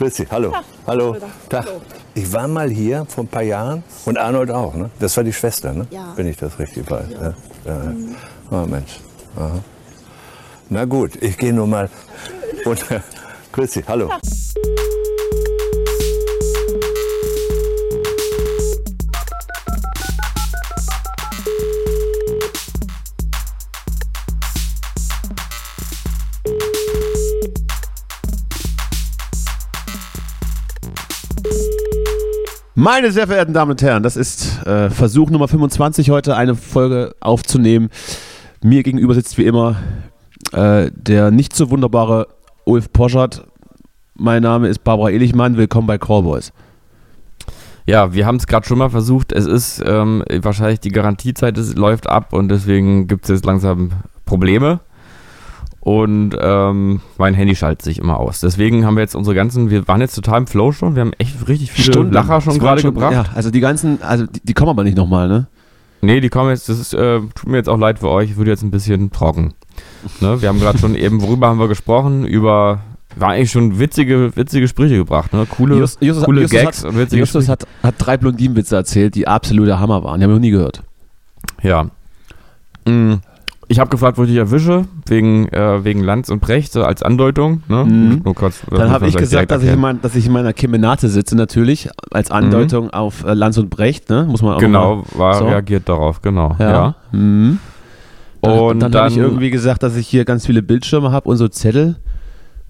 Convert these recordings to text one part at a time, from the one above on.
Grüß hallo. hallo. Tag. Ich war mal hier vor ein paar Jahren und Arnold auch, ne? Das war die Schwester, ne? Ja. Wenn ich das richtig weiß. Ja. Ja. Oh Mensch. Aha. Na gut, ich gehe nur mal. Und, grüß hallo. Meine sehr verehrten Damen und Herren, das ist äh, Versuch Nummer 25 heute, eine Folge aufzunehmen. Mir gegenüber sitzt wie immer äh, der nicht so wunderbare Ulf Poschert. Mein Name ist Barbara Elichmann. Willkommen bei Callboys. Ja, wir haben es gerade schon mal versucht. Es ist ähm, wahrscheinlich die Garantiezeit es läuft ab und deswegen gibt es jetzt langsam Probleme. Und ähm, mein Handy schaltet sich immer aus. Deswegen haben wir jetzt unsere ganzen, wir waren jetzt total im Flow schon. Wir haben echt richtig viele Stunden. Lacher schon gerade gebracht. Ja, also die ganzen, also die, die kommen aber nicht nochmal, ne? Nee, die kommen jetzt, das ist, äh, tut mir jetzt auch leid für euch, ich würde jetzt ein bisschen trocken. Ne? Wir haben gerade schon eben, worüber haben wir gesprochen? Über, war eigentlich schon witzige, witzige Sprüche gebracht, ne? Coole, Just- Justus- coole Justus Gags hat- und witzige Justus Sprüche. hat, hat drei Blondinenwitze erzählt, die absoluter Hammer waren. Die haben wir noch nie gehört. Ja. Mm, Ich habe gefragt, wo ich dich erwische, wegen, äh, wegen Lanz und Brecht, so als Andeutung. Ne? Mhm. Nur kurz, Dann habe ich gesagt, dass ich, mein, dass ich in meiner Kemenate sitze, natürlich, als Andeutung auf äh, Lanz und Brecht, ne? Muss man auch Genau, war So. reagiert darauf, genau. Ja. ja. Mhm. Dann, Und dann, dann, habe ich irgendwie gesagt, dass ich hier ganz viele Bildschirme habe und so Zettel,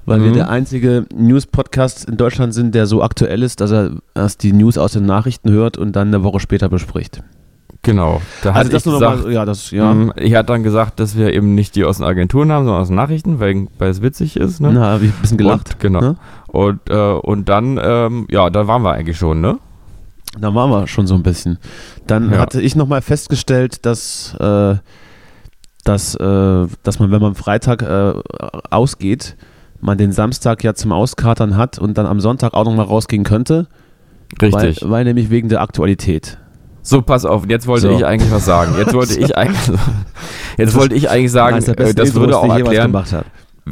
weil wir Mhm. der einzige News-Podcast in Deutschland sind, der so aktuell ist, dass er erst die News aus den Nachrichten hört und dann eine Woche später bespricht. Genau. Da Also das ich nur gesagt, nochmal, ja, das, ja. mm, ich hatte dann gesagt, dass wir eben nicht die aus den Agenturen haben, sondern aus den Nachrichten, weil, weil es witzig ist. Ne? Na, habe ich ein bisschen gelacht. Und, genau. Ne? Und, äh, und dann, ähm, ja, da waren wir eigentlich schon, ne? Da waren wir schon so ein bisschen. Dann Ja. hatte ich nochmal festgestellt, dass, äh, dass, äh, dass man, wenn man Freitag äh, ausgeht, man den Samstag ja zum Auskatern hat und dann am Sonntag auch nochmal rausgehen könnte. Richtig. Weil, weil nämlich wegen der Aktualität. So, pass auf, jetzt wollte So. ich eigentlich was sagen. Jetzt wollte ich eigentlich, jetzt wollte ich eigentlich sagen, äh, besten das würde auch erklären, gemacht hat.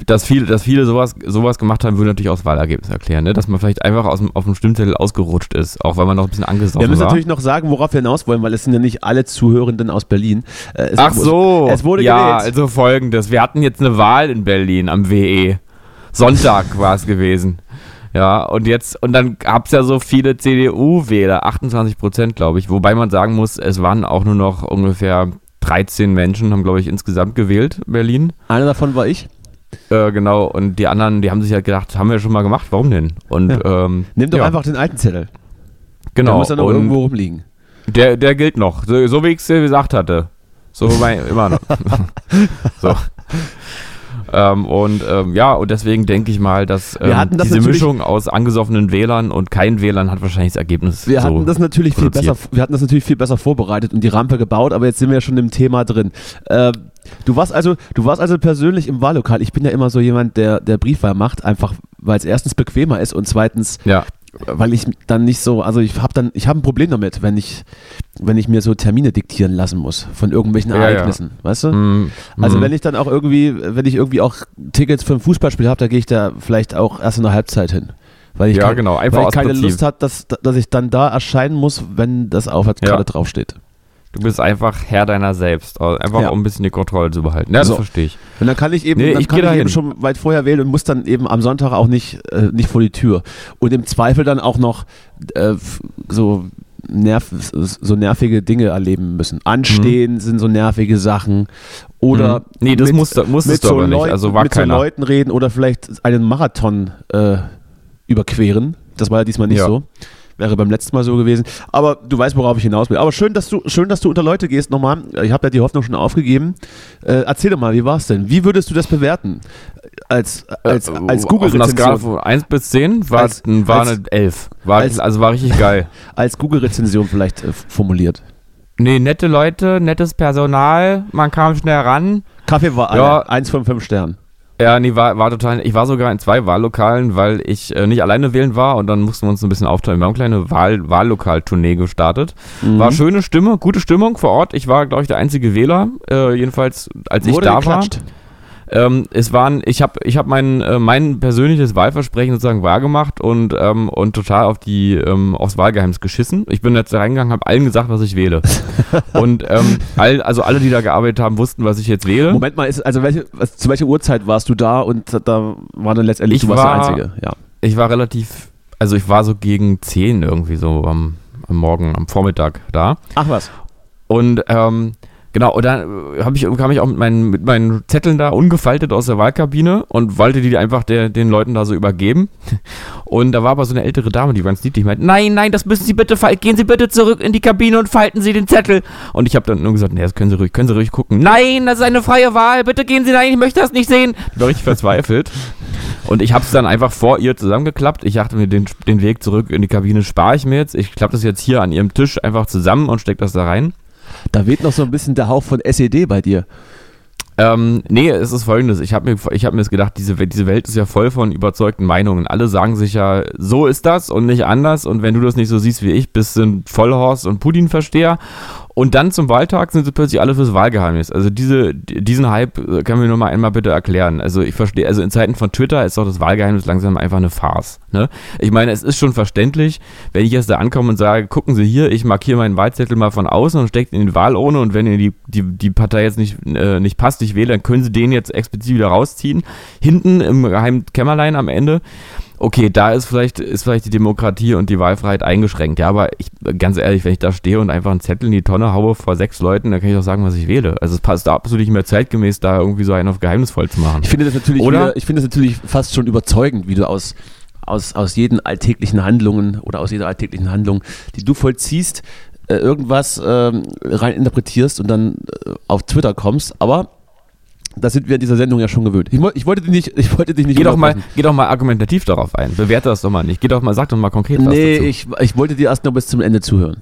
dass viele, dass viele sowas, sowas gemacht haben, würde natürlich auch das Wahlergebnis erklären, ne? dass man vielleicht einfach aus dem, auf dem Stimmzettel ausgerutscht ist, auch weil man noch ein bisschen angesoffen Wir müssen war. natürlich noch sagen, worauf wir hinaus wollen, weil es sind ja nicht alle Zuhörenden aus Berlin. Äh, es Ach so, Es wurde ja, gewählt. also folgendes, wir hatten jetzt eine Wahl in Berlin am WE. Sonntag war es gewesen. Ja, und jetzt, und dann gab es ja so viele CDU-Wähler, 28 Prozent, glaube ich, wobei man sagen muss, es waren auch nur noch ungefähr 13 Menschen, haben, glaube ich, insgesamt gewählt, in Berlin. Einer davon war ich. Äh, genau, und die anderen, die haben sich halt gedacht, haben wir schon mal gemacht, warum denn? Und ähm, Nimm doch ja, einfach den alten Zettel. Der genau, muss dann noch irgendwo rumliegen. Der, der gilt noch, so, so wie ich es dir gesagt hatte. So immer noch. so. Ähm, und ähm, ja, und deswegen denke ich mal, dass ähm, diese Mischung aus angesoffenen Wählern und keinen Wählern hat wahrscheinlich das Ergebnis Wir so. hatten das natürlich viel besser, wir hatten das natürlich viel besser vorbereitet und die Rampe gebaut, aber jetzt sind wir ja schon im Thema drin. Ähm, du warst also, du warst also persönlich im Wahllokal. Ich bin ja immer so jemand, der, der Briefwahl macht, einfach weil es erstens bequemer ist und zweitens, ja, weil ich dann nicht so, also ich habe dann, ich habe ein Problem damit, wenn ich, wenn ich mir so Termine diktieren lassen muss von irgendwelchen Ja, ja. Ereignissen, weißt du? mm, Also mm. wenn ich dann auch irgendwie, wenn ich irgendwie auch Tickets für ein Fußballspiel habe, da gehe ich da vielleicht auch erst in der Halbzeit hin. Weil ich, Ja, kein- genau, einfach weil ich keine Prinzip. Lust habe, dass, dass ich dann da erscheinen muss, wenn das Aufwärtskarte Ja. draufsteht. Du bist einfach Herr deiner selbst, einfach Ja. um ein bisschen die Kontrolle zu behalten. Ja, das So. verstehe ich. Und dann kann ich eben, Nee, ich kann ich eben schon weit vorher wählen und muss dann eben am Sonntag auch nicht, äh, nicht vor die Tür. Und im Zweifel dann auch noch äh, so, nerv, so nervige Dinge erleben müssen. Anstehen sind so nervige Sachen. Oder Mhm. Nee, das musst du- musstest du aber nicht. Leuten, Also war mit keiner. so Leuten reden oder vielleicht einen Marathon äh, überqueren. Das war ja diesmal nicht Ja. so. Wäre beim letzten Mal so gewesen. Aber du weißt, worauf ich hinaus will. Aber schön, dass du, schön, dass du unter Leute gehst nochmal. Ich habe ja die Hoffnung schon aufgegeben. Äh, erzähl doch mal, wie war es denn? Wie würdest du das bewerten? Als, als, Äh, als Skala Google-Rezension. von 1 bis 10 war, Als- war als- eine 11. War, als- also war richtig geil. Als Google-Rezension vielleicht äh, formuliert. Nee, nette Leute, nettes Personal, man kam schnell ran. Kaffee war Ja. Eins von fünf Sternen. Ja, nee, war, war total. Ich war sogar in zwei Wahllokalen, weil ich äh, nicht alleine wählen war und dann mussten wir uns ein bisschen aufteilen. Wir haben eine kleine Wahl, Wahllokal-Tournee gestartet. Mhm. War schöne Stimme, gute Stimmung vor Ort. Ich war, glaube ich, der einzige Wähler, äh, jedenfalls als ich Wurde da geklatscht. war. Ähm, es waren, ich habe ich hab mein, äh, mein persönliches Wahlversprechen sozusagen wahrgemacht und, ähm, und total auf die, ähm, aufs Wahlgeheimnis geschissen. Ich bin jetzt reingegangen, habe allen gesagt, was ich wähle. und ähm, all, also alle, die da gearbeitet haben, wussten, was ich jetzt wähle. Moment mal, ist, also welche, was, zu welcher Uhrzeit warst du da und da war dann letztendlich Ich du warst der war- Einzige? Ja. Ich war relativ, also ich war so gegen 10 irgendwie so am, am Morgen, am Vormittag da. Ach was. Und ähm, genau, und dann äh, hab ich, kam ich auch mit meinen, mit meinen Zetteln da ungefaltet aus der Wahlkabine und wollte die einfach der, den Leuten da so übergeben. Und da war aber so eine ältere Dame, die ganz niedlich meinte, nein, nein, das müssen Sie bitte falten, gehen Sie bitte zurück in die Kabine und falten Sie den Zettel. Und ich habe dann nur gesagt, nee, das können Sie ruhig, können Sie ruhig gucken. Nein, das ist eine freie Wahl, bitte gehen Sie rein, ich möchte das nicht sehen. Ich war richtig verzweifelt. Und ich habe es dann einfach vor ihr zusammengeklappt. Ich dachte mir, den, den Weg zurück in die Kabine spare ich mir jetzt. Ich klappe das jetzt hier an ihrem Tisch einfach zusammen und stecke das da rein. Da weht noch so ein bisschen der Hauch von SED bei dir. Ähm, nee, es ist folgendes. Ich habe mir, hab mir gedacht, diese, Welt- diese Welt ist ja voll von überzeugten Meinungen. Alle sagen sich ja, so ist das und nicht anders. Und wenn du das nicht so siehst wie ich, bist du ein Vollhorst und Putin-Versteher. Und dann zum Wahltag sind sie plötzlich alle fürs Wahlgeheimnis. Also diese, diesen Hype äh, können wir nur mal einmal bitte erklären. Also ich verstehe, also in Zeiten von Twitter ist doch das Wahlgeheimnis langsam einfach eine Farce. Ne? Ich meine, es ist schon verständlich, wenn ich jetzt da ankomme und sage, gucken Sie hier, ich markiere meinen Wahlzettel mal von außen und stecke in die Wahlurne und wenn Ihnen die, die, die Partei jetzt nicht, äh, nicht passt, ich wähle, dann können Sie den jetzt explizit wieder rausziehen. Hinten im geheimen Kämmerlein am Ende. Okay, da ist vielleicht, ist vielleicht die Demokratie und die Wahlfreiheit eingeschränkt. Ja, aber ich, ganz ehrlich, wenn ich da stehe und einfach einen Zettel in die Tonne haue vor sechs Leuten, dann kann ich auch sagen, was ich wähle. Also es passt absolut nicht mehr zeitgemäß, da irgendwie so einen auf geheimnisvoll zu machen. Ich finde das natürlich, Oder? wieder, ich finde das natürlich fast schon überzeugend, wie du aus, aus, aus jeden alltäglichen Handlungen oder aus jeder alltäglichen Handlung, die du vollziehst, äh, irgendwas ähm, rein interpretierst und dann äh, auf Twitter kommst. Aber das sind wir in dieser Sendung ja schon gewöhnt. Ich, ich wollte dich nicht, ich wollte dich nicht Geh doch, mal, geh doch mal argumentativ darauf ein. Bewerte das doch mal nicht. Geh doch mal, sag doch mal konkret was Nee, ich, ich wollte dir erst noch bis zum Ende zuhören.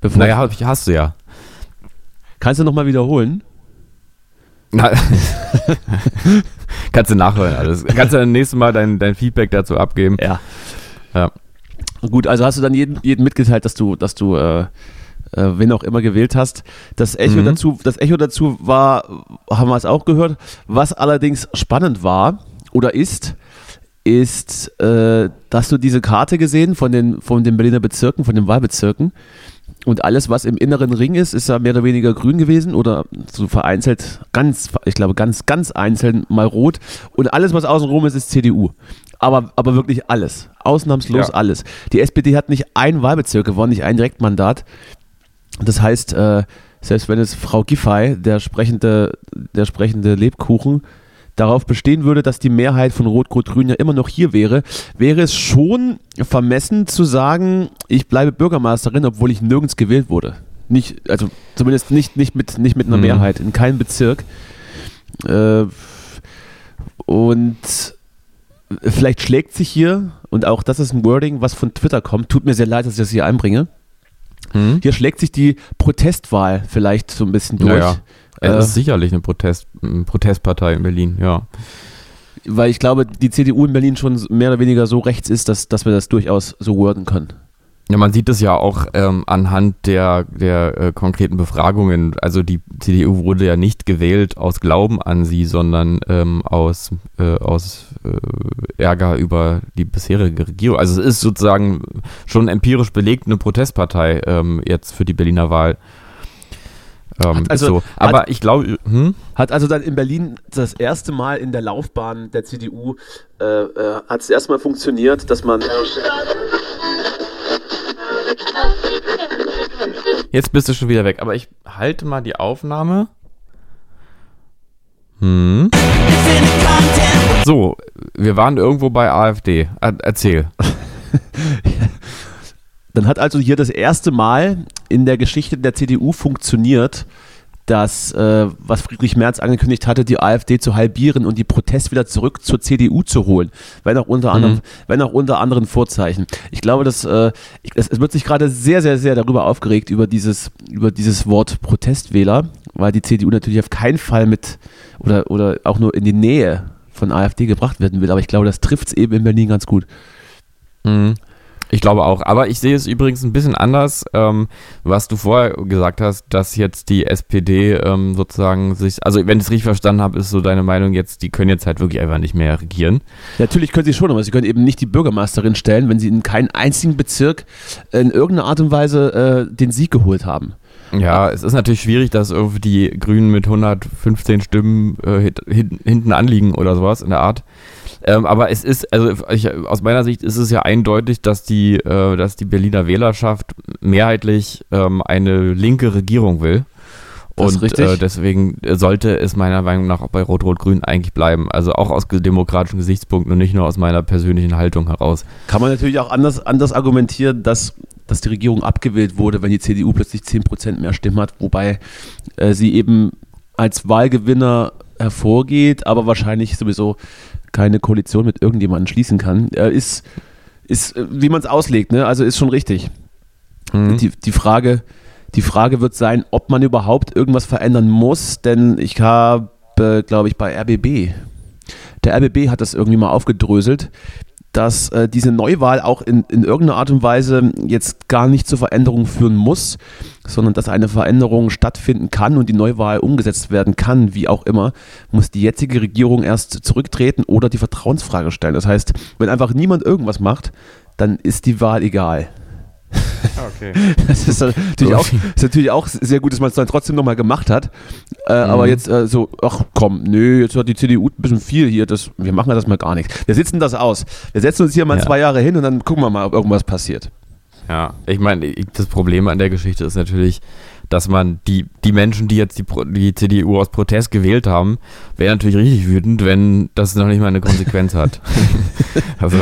Bevor naja, ich- hast du ja. Kannst du nochmal wiederholen? Na, kannst du nachhören alles. Kannst du dann nächstes Mal dein, dein Feedback dazu abgeben. Ja. Ja. Gut, also hast du dann jeden, jeden mitgeteilt, dass du, dass du, äh, äh, wen auch immer gewählt hast. Das Echo Mhm. dazu, das Echo dazu war, haben wir es auch gehört. Was allerdings spannend war oder ist, ist, äh, dass du diese Karte gesehen von den, von den Berliner Bezirken, von den Wahlbezirken. Und alles, was im inneren Ring ist, ist ja mehr oder weniger grün gewesen oder so vereinzelt, ganz, ich glaube, ganz, ganz einzeln mal rot. Und alles, was außenrum ist, ist CDU. Aber, aber wirklich alles. Ausnahmslos Ja. alles. Die SPD hat nicht ein Wahlbezirk gewonnen, nicht ein Direktmandat. Das heißt, äh, selbst wenn es Frau Giffey, der sprechende, der sprechende Lebkuchen, darauf bestehen würde, dass die Mehrheit von Rot-Rot-Grün ja immer noch hier wäre, wäre es schon vermessen zu sagen, ich bleibe Bürgermeisterin, obwohl ich nirgends gewählt wurde. Nicht, also zumindest nicht, nicht, mit, nicht mit einer Mhm. Mehrheit, in keinem Bezirk. Äh, und vielleicht schlägt sich hier, und auch das ist ein Wording, was von Twitter kommt, tut mir sehr leid, dass ich das hier einbringe, Hm? hier schlägt sich die Protestwahl vielleicht so ein bisschen durch. Naja, es Äh, ist sicherlich eine Protest, eine Protestpartei in Berlin, ja. Weil ich glaube, die CDU in Berlin schon mehr oder weniger so rechts ist, dass, dass wir das durchaus so worden können. Ja, man sieht es ja auch ähm, anhand der, der äh, konkreten Befragungen. Also die CDU wurde ja nicht gewählt aus Glauben an sie, sondern ähm, aus, äh, aus äh, Ärger über die bisherige Regierung. Also es ist sozusagen schon empirisch belegt eine Protestpartei ähm, jetzt für die Berliner Wahl. Ähm, Hat also- ist so. Aber ich glaube, hm? Hat also dann in Berlin das erste Mal in der Laufbahn der CDU, äh, äh, hat es erstmal funktioniert, dass man... Jetzt bist du schon wieder weg, aber ich halte mal die Aufnahme. Hm. So, wir waren irgendwo bei AfD. Er erzähl. Dann hat also hier das erste Mal in der Geschichte der CDU funktioniert, dass, äh, was Friedrich Merz angekündigt hatte, die AfD zu halbieren und die Protest wieder zurück zur CDU zu holen. Wenn auch unter, anderem, wenn auch unter anderen Vorzeichen. Ich glaube, dass, äh, ich- es, es wird sich gerade sehr, sehr, sehr darüber aufgeregt, über dieses, über dieses Wort Protestwähler, weil die CDU natürlich auf keinen Fall mit oder, oder auch nur in die Nähe von AfD gebracht werden will. Aber ich glaube, das trifft es eben in Berlin ganz gut. Mhm. Ich glaube auch. Aber ich sehe es übrigens ein bisschen anders, ähm, was du vorher gesagt hast, dass jetzt die SPD ähm, sozusagen sich, also wenn ich es richtig verstanden habe, ist so deine Meinung jetzt, die können jetzt halt wirklich einfach nicht mehr regieren. Natürlich können sie schon, aber sie können eben nicht die Bürgermeisterin stellen, wenn sie in keinen einzigen Bezirk in irgendeiner Art und Weise äh, den Sieg geholt haben. Ja, es ist natürlich schwierig, dass irgendwie die Grünen mit 115 Stimmen äh, hinten anliegen oder sowas in der Art. Ähm, aber es ist, also ich, aus meiner Sicht ist es ja eindeutig, dass die, äh, dass die Berliner Wählerschaft mehrheitlich ähm, eine linke Regierung will. Und äh, deswegen sollte es meiner Meinung nach auch bei Rot-Rot-Grün eigentlich bleiben. Also auch aus demokratischen Gesichtspunkten und nicht nur aus meiner persönlichen Haltung heraus. Kann man natürlich auch anders, anders argumentieren, dass, dass die Regierung abgewählt wurde, wenn die CDU plötzlich 10% mehr Stimmen hat, wobei äh, sie eben als Wahlgewinner hervorgeht, aber wahrscheinlich sowieso keine Koalition mit irgendjemandem schließen kann, äh, ist, ist äh, wie man es auslegt, ne? also ist schon richtig. Mhm. Die, die, Frage, die Frage wird sein, ob man überhaupt irgendwas verändern muss, denn ich habe, glaube ich, bei RBB, der RBB hat das irgendwie mal aufgedröselt, dass äh, diese Neuwahl auch in, in irgendeiner Art und Weise jetzt gar nicht zur Veränderung führen muss, sondern dass eine Veränderung stattfinden kann und die Neuwahl umgesetzt werden kann, wie auch immer, muss die jetzige Regierung erst zurücktreten oder die Vertrauensfrage stellen. Das heißt, wenn einfach niemand irgendwas macht, dann ist die Wahl egal. Ah, okay. Das ist natürlich, auch, ist natürlich auch sehr gut, dass man es dann trotzdem nochmal gemacht hat. Äh, mhm. Aber jetzt äh, so, ach komm, nö, jetzt hat die CDU ein bisschen viel hier, das, wir machen das mal gar nichts. Wir sitzen das aus. Wir setzen uns hier mal ja. zwei Jahre hin und dann gucken wir mal, ob irgendwas passiert. Ja, ich meine, das Problem an der Geschichte ist natürlich, dass man die, die Menschen, die jetzt die, die CDU aus Protest gewählt haben, wären natürlich richtig wütend, wenn das noch nicht mal eine Konsequenz hat. also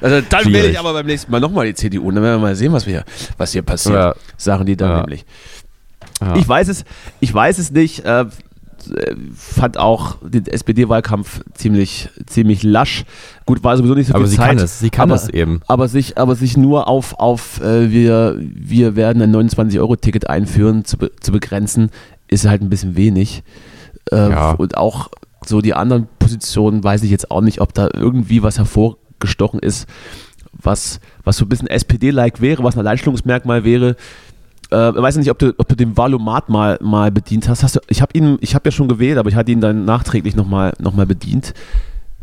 also dann Schwierig. wähle ich aber beim nächsten Mal nochmal die CDU. Dann werden wir mal sehen, was, wir, was hier passiert. Ja. Sagen die dann ja. nämlich. Ja. Ich weiß es, ich weiß es nicht. Äh, fand auch den SPD-Wahlkampf ziemlich, ziemlich lasch. Gut, war sowieso nicht so aber viel sie Zeit. Kann es, sie kann aber, es eben. Aber sich, aber sich nur auf, auf äh, wir, wir werden ein 29-Euro-Ticket einführen, zu, be zu begrenzen, ist halt ein bisschen wenig. Äh, ja. Und auch so die anderen Positionen weiß ich jetzt auch nicht, ob da irgendwie was hervor gestochen ist, was, was so ein bisschen SPD-like wäre, was ein Alleinstellungsmerkmal wäre. Äh, ich weiß nicht, ob du, ob du den Valomat mal, mal bedient hast. hast du, ich habe ihn, ich habe ja schon gewählt, aber ich hatte ihn dann nachträglich nochmal noch mal bedient.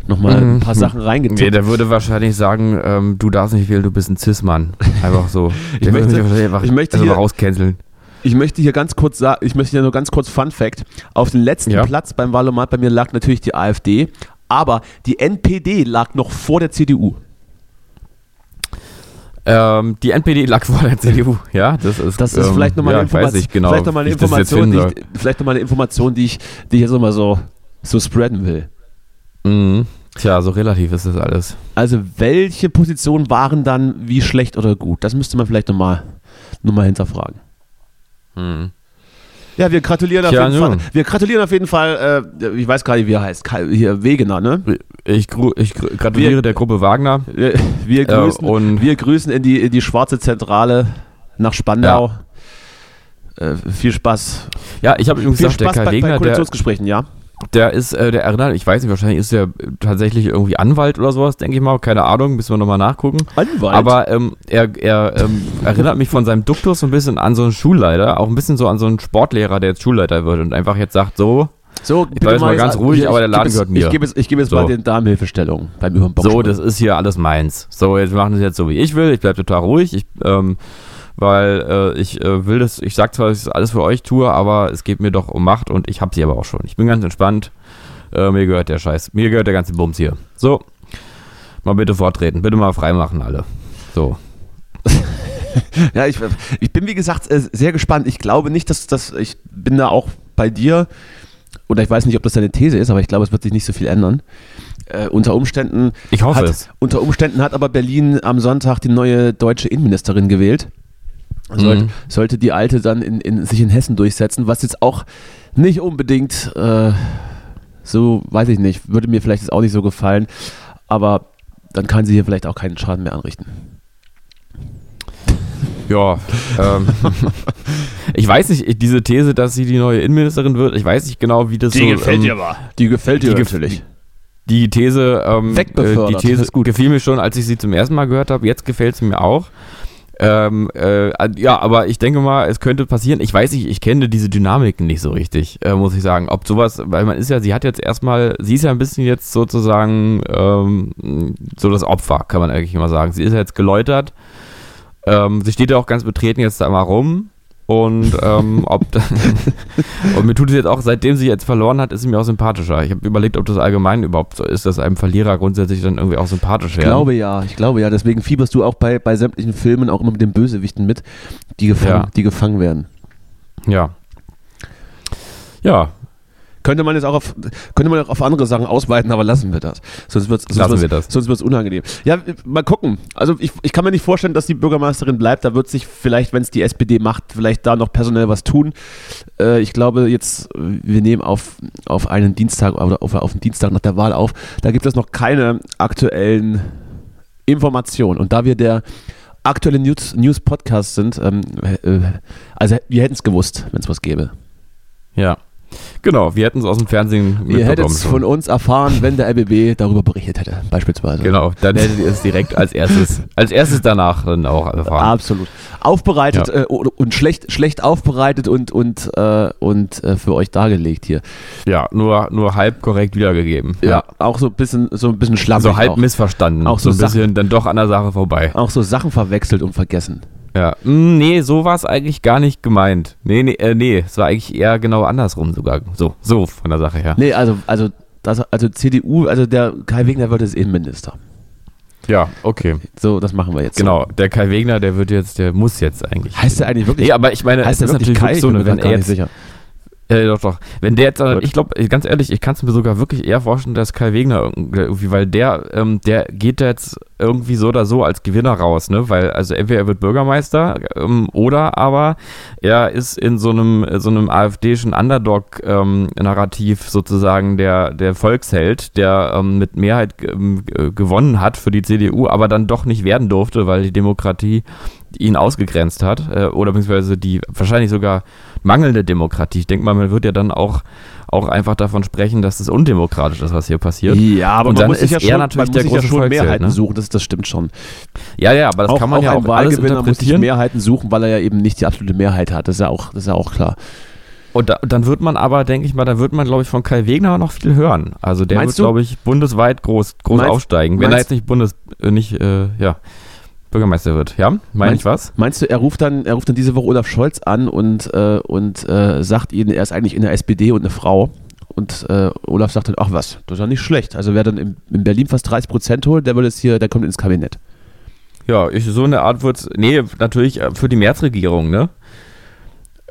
Nochmal mhm. ein paar Sachen reingetippt. Nee, der würde wahrscheinlich sagen, ähm, du darfst nicht wählen, du bist ein Cis-Mann. Einfach so. ich, möchte, einfach, ich möchte hier rauscanceln. Ich möchte hier ganz kurz sagen, ich möchte hier nur ganz kurz Fun Fact. Auf dem letzten ja. Platz beim Valomat bei mir lag natürlich die AfD, aber die NPD lag noch vor der CDU. Ähm, die NPD lag vor der CDU, ja. Das ist, das ist ähm, vielleicht nochmal ja, eine, Informa genau, vielleicht noch eine Information, die ich, vielleicht noch mal eine Information, die ich, die ich jetzt nochmal so, so spreaden will. Mhm. Tja, so relativ ist das alles. Also, welche Positionen waren dann wie schlecht oder gut? Das müsste man vielleicht nochmal noch mal hinterfragen. Mhm. Ja, wir gratulieren auf, jeden, Fall, wir gratulieren auf jeden Fall, äh, ich weiß gar nicht, wie er heißt, hier Wegener, ne? Ich, ich gratuliere wir, der Gruppe Wagner. Wir, wir grüßen, äh, und wir grüßen in die, in die schwarze Zentrale nach Spandau. Ja. Äh, viel Spaß. Ja, ich habe übrigens gesagt, der Kai bei, Wegner, bei Koalitionsgesprächen, ja. Der ist, äh, der erinnert, ich weiß nicht, wahrscheinlich ist der tatsächlich irgendwie Anwalt oder sowas, denke ich mal. Keine Ahnung, müssen wir nochmal nachgucken. Anwalt? Aber ähm, er, er ähm, erinnert mich von seinem Duktus so ein bisschen an so einen Schulleiter, auch ein bisschen so an so einen Sportlehrer, der jetzt Schulleiter wird und einfach jetzt sagt, so, so, ich bleibe mal ganz ruhig, ich, aber der Laden gehört mir. Ich gebe jetzt, ich gebe jetzt so. mal den Damenhilfestellung beim Überbock. So, das ist hier alles meins. So, jetzt machen wir es jetzt so, wie ich will. Ich bleibe total ruhig. Ich, ähm, weil äh, ich äh, will das, ich sag zwar, dass ich das alles für euch tue, aber es geht mir doch um Macht und ich habe sie aber auch schon. Ich bin ganz entspannt. Äh, mir gehört der Scheiß. Mir gehört der ganze Bums hier. So. Mal bitte vortreten. Bitte mal freimachen, alle. So. ja, ich, ich bin wie gesagt äh, sehr gespannt. Ich glaube nicht, dass das, ich bin da auch bei dir, oder ich weiß nicht, ob das deine These ist, aber ich glaube, es wird sich nicht so viel ändern. Äh, unter Umständen. Ich hoffe hat, es. Unter Umständen hat aber Berlin am Sonntag die neue deutsche Innenministerin gewählt. Sollte, mhm. sollte die alte dann in, in, sich in Hessen durchsetzen, was jetzt auch nicht unbedingt äh, so, weiß ich nicht, würde mir vielleicht jetzt auch nicht so gefallen, aber dann kann sie hier vielleicht auch keinen Schaden mehr anrichten. Ja, ähm, ich weiß nicht, diese These, dass sie die neue Innenministerin wird, ich weiß nicht genau, wie das die so. Gefällt ähm, dir aber. Die gefällt dir die natürlich. die These, ähm, äh, Wegbefördert, die These ist gut. gefiel mir schon, als ich sie zum ersten Mal gehört habe. Jetzt gefällt sie mir auch. Ähm, äh, ja, aber ich denke mal, es könnte passieren. Ich weiß nicht, ich kenne diese Dynamiken nicht so richtig, äh, muss ich sagen. Ob sowas, weil man ist ja, sie hat jetzt erstmal, sie ist ja ein bisschen jetzt sozusagen ähm, so das Opfer, kann man eigentlich immer sagen. Sie ist ja jetzt geläutert. Ähm, sie steht ja auch ganz betreten jetzt da mal rum. Und, ähm, ob und mir tut es jetzt auch, seitdem sie jetzt verloren hat, ist sie mir auch sympathischer. Ich habe überlegt, ob das allgemein überhaupt so ist, dass einem Verlierer grundsätzlich dann irgendwie auch sympathisch Ich werden. glaube ja, ich glaube ja. Deswegen fieberst du auch bei, bei sämtlichen Filmen auch immer mit den Bösewichten mit, die gefangen, Ja. die gefangen werden. Ja. Ja, Könnte man jetzt auch auf, könnte man auch auf andere Sachen ausweiten, aber lassen wir das. Sonst wird es. Sonst wird's unangenehm. Ja, mal gucken. Also ich, ich kann mir nicht vorstellen, dass die Bürgermeisterin bleibt. Da wird sich vielleicht, wenn es die SPD macht, vielleicht da noch personell was tun. Äh, ich glaube jetzt, wir nehmen auf, auf einen Dienstag oder auf, auf den Dienstag nach der Wahl auf. Da gibt es noch keine aktuellen Informationen. Und da wir der aktuelle News, News Podcast sind, ähm, äh, also wir hätten es gewusst, wenn es was gäbe. ja. Genau, wir hätten es aus dem Fernsehen Ihr hättet mitbekommen. es von uns erfahren, wenn der RBB darüber berichtet hätte, beispielsweise. Genau, dann hättet ihr es direkt als erstes, als erstes danach dann auch erfahren. Absolut. Aufbereitet Ja. äh, und schlecht, schlecht aufbereitet und, und, äh, und äh, für euch dargelegt hier. Ja, nur, nur halb korrekt wiedergegeben. Auch so ein bisschen, so ein bisschen schlammig. So halb auch. missverstanden. Auch so ein bisschen dann doch an der Sache vorbei. auch so Sachen verwechselt und vergessen. Ja. Mm, Nee, so war es eigentlich gar nicht gemeint. Nee, nee, äh, nee, es war eigentlich eher genau andersrum sogar. So, so von der Sache her. Nee, also, also, das, also CDU, also der Kai Wegner wird jetzt Innenminister. Ja, okay. So, das machen wir jetzt. Genau, der Kai Wegner, der wird jetzt, der muss jetzt eigentlich. Heißt der eigentlich wirklich? Nee, aber ich meine, heißt wirklich natürlich Kai? so, wenn er nicht jetzt sicher. Äh, doch, doch. Wenn der jetzt, Gut. ich glaube, ganz ehrlich, ich kann es mir sogar wirklich eher vorstellen, dass Kai Wegner irgendwie, weil der, ähm, der geht jetzt irgendwie so oder so als Gewinner raus, ne? Weil, also entweder er wird Bürgermeister ähm, oder aber er ist in so einem, so einem AfDischen Underdog-Narrativ sozusagen der, der Volksheld, der ähm, mit Mehrheit ähm, äh, gewonnen hat für die CDU, aber dann doch nicht werden durfte, weil die Demokratie ihn ausgegrenzt hat äh, oder beziehungsweise die wahrscheinlich sogar mangelnde Demokratie. Ich denke mal, man wird ja dann auch, auch einfach davon sprechen, dass es undemokratisch ist, was hier passiert. Ja, aber Und dann muss sich ja ist er schon, natürlich der sich ja große schon Mehrheiten ne? suchen, das, das stimmt schon. Ja, ja, aber das auch, kann man auch ja auch alles Wahlgewinner muss sich. Mehrheiten suchen, weil er ja eben nicht die absolute Mehrheit hat. Das ist ja auch, das ist ja auch klar. Und da, dann wird man aber, denke ich mal, dann wird man, glaube ich, von Kai Wegner noch viel hören. Also der Meinst wird, glaube ich, bundesweit groß, groß Meinst- aufsteigen. Wenn er jetzt nicht Bundes, äh, nicht, äh, ja, Bürgermeister wird. Ja, meine Meinst- ich was? Meinst du, er ruft dann, er ruft dann diese Woche Olaf Scholz an und, äh, und äh, sagt ihnen, er ist eigentlich in der SPD und eine Frau. Und äh, Olaf sagt dann, ach was, das ist ja nicht schlecht. Also wer dann in, in Berlin fast 30 Prozent holt, der wird jetzt hier, der kommt ins Kabinett. Ja, ich, so eine Art wird's, nee, natürlich äh, für die Märzregierung, ne?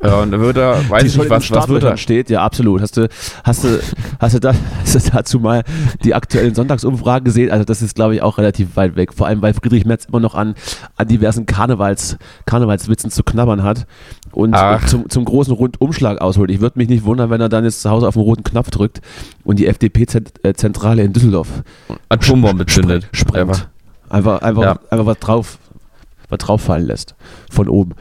Äh, und da wird er, weiß ich nicht, was, was wird er? steht, ja absolut. Hast du, hast du, hast du, da, hast du dazu mal die aktuellen Sonntagsumfragen gesehen? Also das ist, glaube ich, auch relativ weit weg. Vor allem, weil Friedrich Merz immer noch an, an diversen Karnevals, Karnevalswitzen zu knabbern hat und Ach. zum, zum großen Rundumschlag ausholt. Ich würde mich nicht wundern, wenn er dann jetzt zu Hause auf den roten Knopf drückt und die FDP-Zentrale in Düsseldorf Atombombe zündet. sprengt. Einfach. Einfach, einfach, Ja. einfach was drauf, was drauf fallen lässt. Von oben.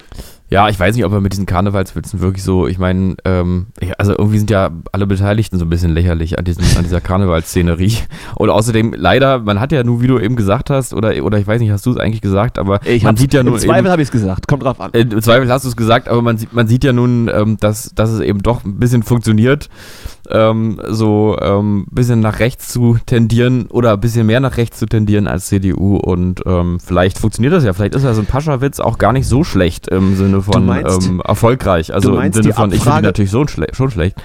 Ja, ich weiß nicht, ob er mit diesen Karnevalswitzen wirklich so, ich meine, ähm, also irgendwie sind ja alle Beteiligten so ein bisschen lächerlich an, diesen, an dieser Karnevalsszenerie. Und außerdem, leider, man hat ja nur, wie du eben gesagt hast, oder, oder ich weiß nicht, hast du es eigentlich gesagt, aber man hab's- sieht ja Im nur Zweifel eben, habe ich es gesagt. Kommt drauf an. äh, im Zweifel hast du es gesagt, aber man sieht, man sieht ja nun, ähm, dass, dass es eben doch ein bisschen funktioniert, ähm, so ein ähm, bisschen nach rechts zu tendieren oder ein bisschen mehr nach rechts zu tendieren als CDU und ähm, vielleicht funktioniert das ja, vielleicht ist ja so ein Paschawitz auch gar nicht so schlecht im Sinne von meinst- ähm, erfolgreich, also im Sinne von, ich finde natürlich so schle schon schlecht.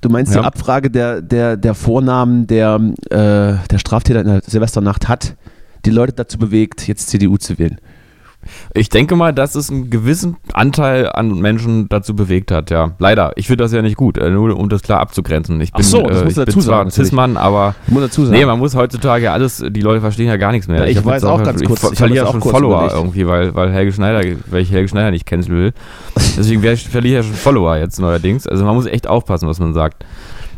Du meinst, Ja. die Abfrage der, der, der Vornamen der, äh, der Straftäter in der Silvesternacht hat die Leute dazu bewegt, jetzt CDU zu wählen. Ich denke mal, dass es einen gewissen Anteil an Menschen dazu bewegt hat, ja. Leider. Ich finde das ja nicht gut, äh, nur um das klar abzugrenzen. Ich Ach bin, so, das äh, musst ich bin dazu zwar sagen, ein natürlich. Cis-Mann, aber Ich muss dazu sagen. Nee, man muss heutzutage alles, die Leute verstehen ja gar nichts mehr. Ja, ich hab weiß auch ganz ich kurz, ich verliere ja schon Follower überlegt. irgendwie, weil, weil Helge Schneider, weil ich Helge Schneider nicht canceln will. Deswegen ich, verliere ich ja schon Follower jetzt neuerdings. Also man muss echt aufpassen, was man sagt.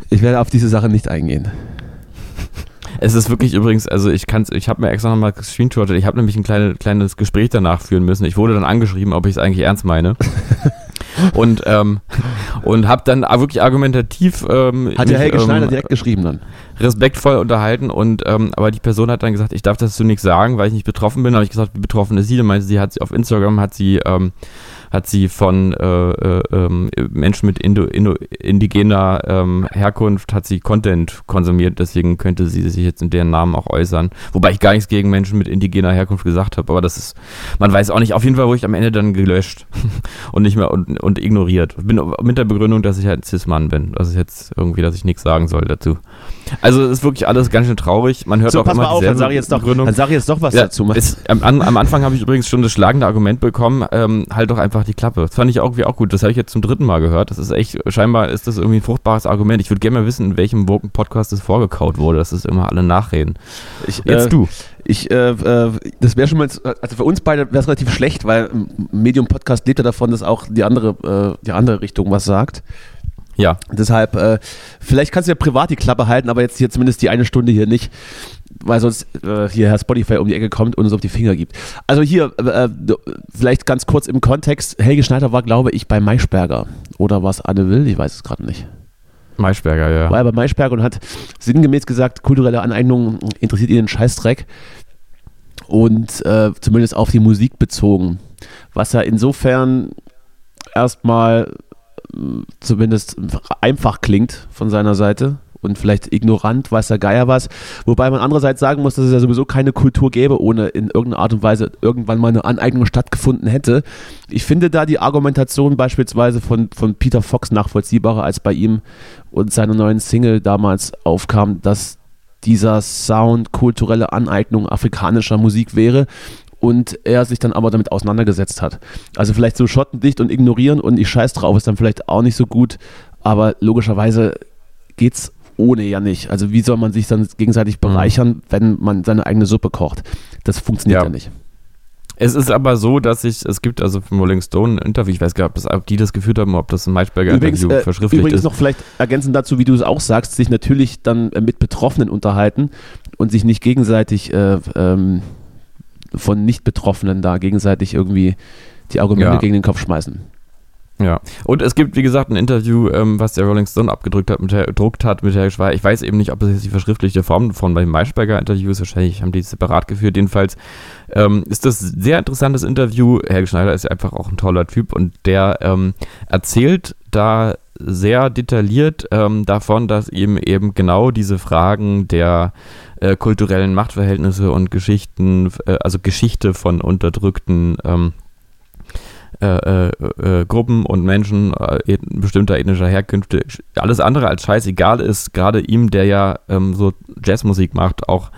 ich werde auf diese Sache nicht eingehen. Es ist wirklich übrigens, also ich kann's, ich habe mir extra nochmal gescreenshottet, ich habe nämlich ein kleine, kleines Gespräch danach führen müssen. Ich wurde dann angeschrieben, ob ich es eigentlich ernst meine. und, ähm, und habe dann wirklich argumentativ ähm, Hat der Helge ähm, Schneider direkt geschrieben dann. respektvoll unterhalten und ähm, aber die Person hat dann gesagt, ich darf das zu nichts sagen, weil ich nicht betroffen bin. habe ich gesagt, wie betroffen ist sie? Dann meinte sie, hat sie auf Instagram hat sie ähm, hat sie von äh, äh, ähm, Menschen mit Indo, Indo, indigener ähm, Herkunft hat sie Content konsumiert, deswegen könnte sie sich jetzt in deren Namen auch äußern. Wobei ich gar nichts gegen Menschen mit indigener Herkunft gesagt habe, aber das ist, man weiß auch nicht. Auf jeden Fall wurde ich am Ende dann gelöscht und nicht mehr und, und ignoriert. Bin mit der Begründung, dass ich halt Cis-Mann bin. Das ist jetzt irgendwie, dass ich nichts sagen soll dazu. Also es ist wirklich alles ganz schön traurig. Man hört So, auch pass immer mal auf, dann sag ich jetzt doch, dann sag ich jetzt doch was Ja, dazu. Ist, am, am Anfang habe ich übrigens schon das schlagende Argument bekommen, ähm, halt doch einfach die Klappe. Das fand ich irgendwie auch gut. Das habe ich jetzt zum dritten Mal gehört. Das ist echt, scheinbar ist das irgendwie ein fruchtbares Argument. Ich würde gerne mal wissen, in welchem Woken-Podcast das vorgekaut wurde. Das ist immer alle nachreden. Ich, Jetzt äh, du. Ich, äh, äh, das wäre schon mal, also für uns beide wäre es relativ schlecht, weil Medium Podcast lebt ja davon, dass auch die andere, äh, die andere Richtung was sagt. Ja. Deshalb, äh, vielleicht kannst du ja privat die Klappe halten, aber jetzt hier zumindest die eine Stunde hier nicht, weil sonst äh, hier Herr Spotify um die Ecke kommt und uns auf die Finger gibt. Also hier, äh, äh, vielleicht ganz kurz im Kontext, Helge Schneider war, glaube ich, bei Maischberger. Oder war es Anne Will? Ich weiß es gerade nicht. Maischberger, ja. War er bei Maischberger und hat sinngemäß gesagt, kulturelle Aneignung interessiert ihn einen Scheißdreck. Und äh, zumindest auf die Musik bezogen. Was ja insofern erstmal zumindest einfach klingt von seiner Seite und vielleicht ignorant, weiß der Geier was. Wobei man andererseits sagen muss, dass es ja sowieso keine Kultur gäbe, ohne in irgendeiner Art und Weise irgendwann mal eine Aneignung stattgefunden hätte. Ich finde da die Argumentation beispielsweise von, von Peter Fox nachvollziehbarer, als bei ihm und seiner neuen Single damals aufkam, dass dieser Sound kulturelle Aneignung afrikanischer Musik wäre und er sich dann aber damit auseinandergesetzt hat. Also vielleicht so schottendicht und ignorieren und ich scheiß drauf ist dann vielleicht auch nicht so gut, aber logischerweise geht's ohne ja nicht. Also wie soll man sich dann gegenseitig bereichern, wenn man seine eigene Suppe kocht? Das funktioniert ja, Ja. nicht. Es ist aber so, dass ich, es gibt also von Rolling Stone ein Interview, ich weiß gar nicht, ob, die das geführt haben, ob das ein Maischberger Übrigens, Interview äh, verschriftlicht übrigens ist. noch vielleicht ergänzend dazu, wie du es auch sagst, sich natürlich dann mit Betroffenen unterhalten und sich nicht gegenseitig äh, ähm, von Nicht-Betroffenen da gegenseitig irgendwie die Argumente Ja. gegen den Kopf schmeißen. Ja, und es gibt, wie gesagt, ein Interview, ähm, was der Rolling Stone abgedrückt hat, mit der, gedruckt hat mit Herr Schweier. Ich weiß eben nicht, ob das jetzt die verschriftlichte Form von beim Maischberger Interview ist. Wahrscheinlich haben die es separat geführt. Jedenfalls ähm, ist das ein sehr interessantes Interview. Helge Schneider ist einfach auch ein toller Typ und der ähm, erzählt da sehr detailliert ähm, davon, dass ihm eben genau diese Fragen der äh, kulturellen Machtverhältnisse und Geschichten, äh, also Geschichte von unterdrückten ähm, äh, äh, äh, Gruppen und Menschen äh, bestimmter ethnischer Herkünfte alles andere als scheißegal ist, gerade ihm, der ja ähm, so Jazzmusik macht, auch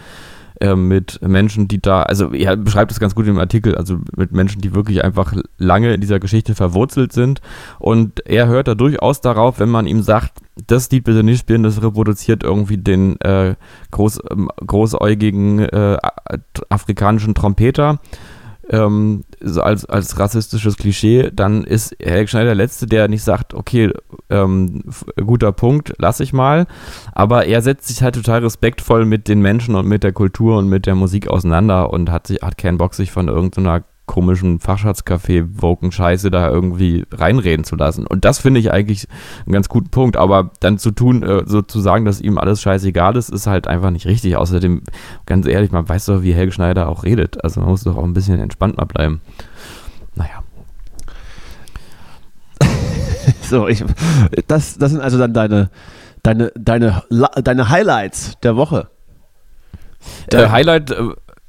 ähm, mit Menschen, die da, also er beschreibt es ganz gut im Artikel, also mit Menschen, die wirklich einfach lange in dieser Geschichte verwurzelt sind. Und er hört da durchaus darauf, wenn man ihm sagt, das Lied bitte nicht spielen, das reproduziert irgendwie den äh, groß, ähm, großäugigen äh, afrikanischen Trompeter ähm, als, als rassistisches Klischee, dann ist Helge Schneider der Letzte, der nicht sagt, okay, ähm, guter Punkt, lass ich mal. Aber er setzt sich halt total respektvoll mit den Menschen und mit der Kultur und mit der Musik auseinander und hat, sich, hat keinen Bock, sich von irgendeiner komischen Fachschatzcafé woken Scheiße da irgendwie reinreden zu lassen. Und das finde ich eigentlich einen ganz guten Punkt. Aber dann zu tun, äh, so zu sagen, dass ihm alles scheißegal ist, ist halt einfach nicht richtig. Außerdem, ganz ehrlich, man weiß doch, wie Helge Schneider auch redet. Also man muss doch auch ein bisschen entspannter bleiben. Naja. So, ich, das, das sind also dann deine, deine, deine, deine Highlights der Woche. Äh, Highlight,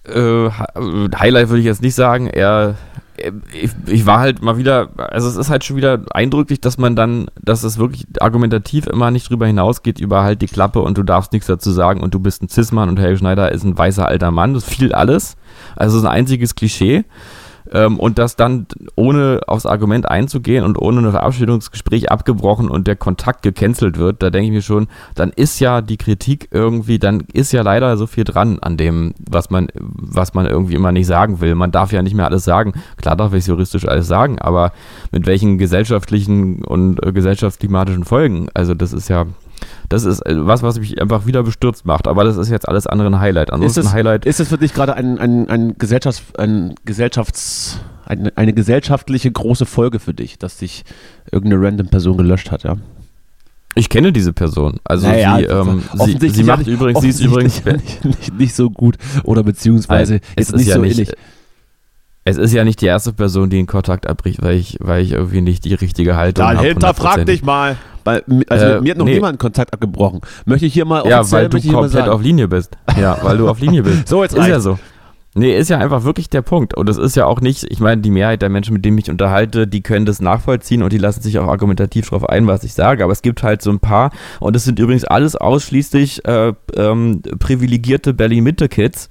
äh, äh, Hi- Highlight würde ich jetzt nicht sagen. Er, äh, ich, ich war halt mal wieder, also es ist halt schon wieder eindrücklich, dass man dann, dass es wirklich argumentativ immer nicht drüber hinausgeht, über halt die Klappe und du darfst nichts dazu sagen und du bist ein Cis-Mann und Helge Schneider ist ein weißer alter Mann. Das fiel alles. Also ein einziges Klischee. Ähm, und das dann ohne aufs Argument einzugehen und ohne ein Verabschiedungsgespräch abgebrochen und der Kontakt gecancelt wird, da denke ich mir schon, dann ist ja die Kritik irgendwie, dann ist ja leider so viel dran an dem, was man, was man irgendwie immer nicht sagen will. Man darf ja nicht mehr alles sagen. Klar darf ich juristisch alles sagen, aber mit welchen gesellschaftlichen und äh, gesellschaftsklimatischen Folgen? Also das ist ja, das ist äh, was, was mich einfach wieder bestürzt macht. Aber das ist jetzt alles andere ein Highlight. Ist Ansonsten es, Highlight. ist es für dich gerade ein, ein, ein, Gesellschafts-, ein Gesellschafts-, eine, eine gesellschaftliche große Folge für dich, dass dich irgendeine random Person gelöscht hat, ja. Ich kenne diese Person. Also Naja, sie, ähm, sie, sie ja macht nicht- übrigens, sie ist übrigens. ja nicht, nicht, nicht so gut oder beziehungsweise ist ist nicht ja so nicht- ähnlich. Es ist ja nicht die erste Person, die einen Kontakt abbricht, weil ich, weil ich irgendwie nicht die richtige Haltung Dann habe. hinterfrag dich mal. Weil, also Äh, mir hat noch nee. niemand Kontakt abgebrochen. Möchte ich hier mal Ja, weil du komplett auf Linie bist. Ja, weil du auf Linie bist. So, jetzt ist ja reicht's. so. Nee, ist ja einfach wirklich der Punkt. Und es ist ja auch nicht, ich meine, die Mehrheit der Menschen, mit denen ich unterhalte, die können das nachvollziehen und die lassen sich auch argumentativ darauf ein, was ich sage. Aber es gibt halt so ein paar, und das sind übrigens alles ausschließlich äh, ähm, privilegierte Berlin-Mitte-Kids,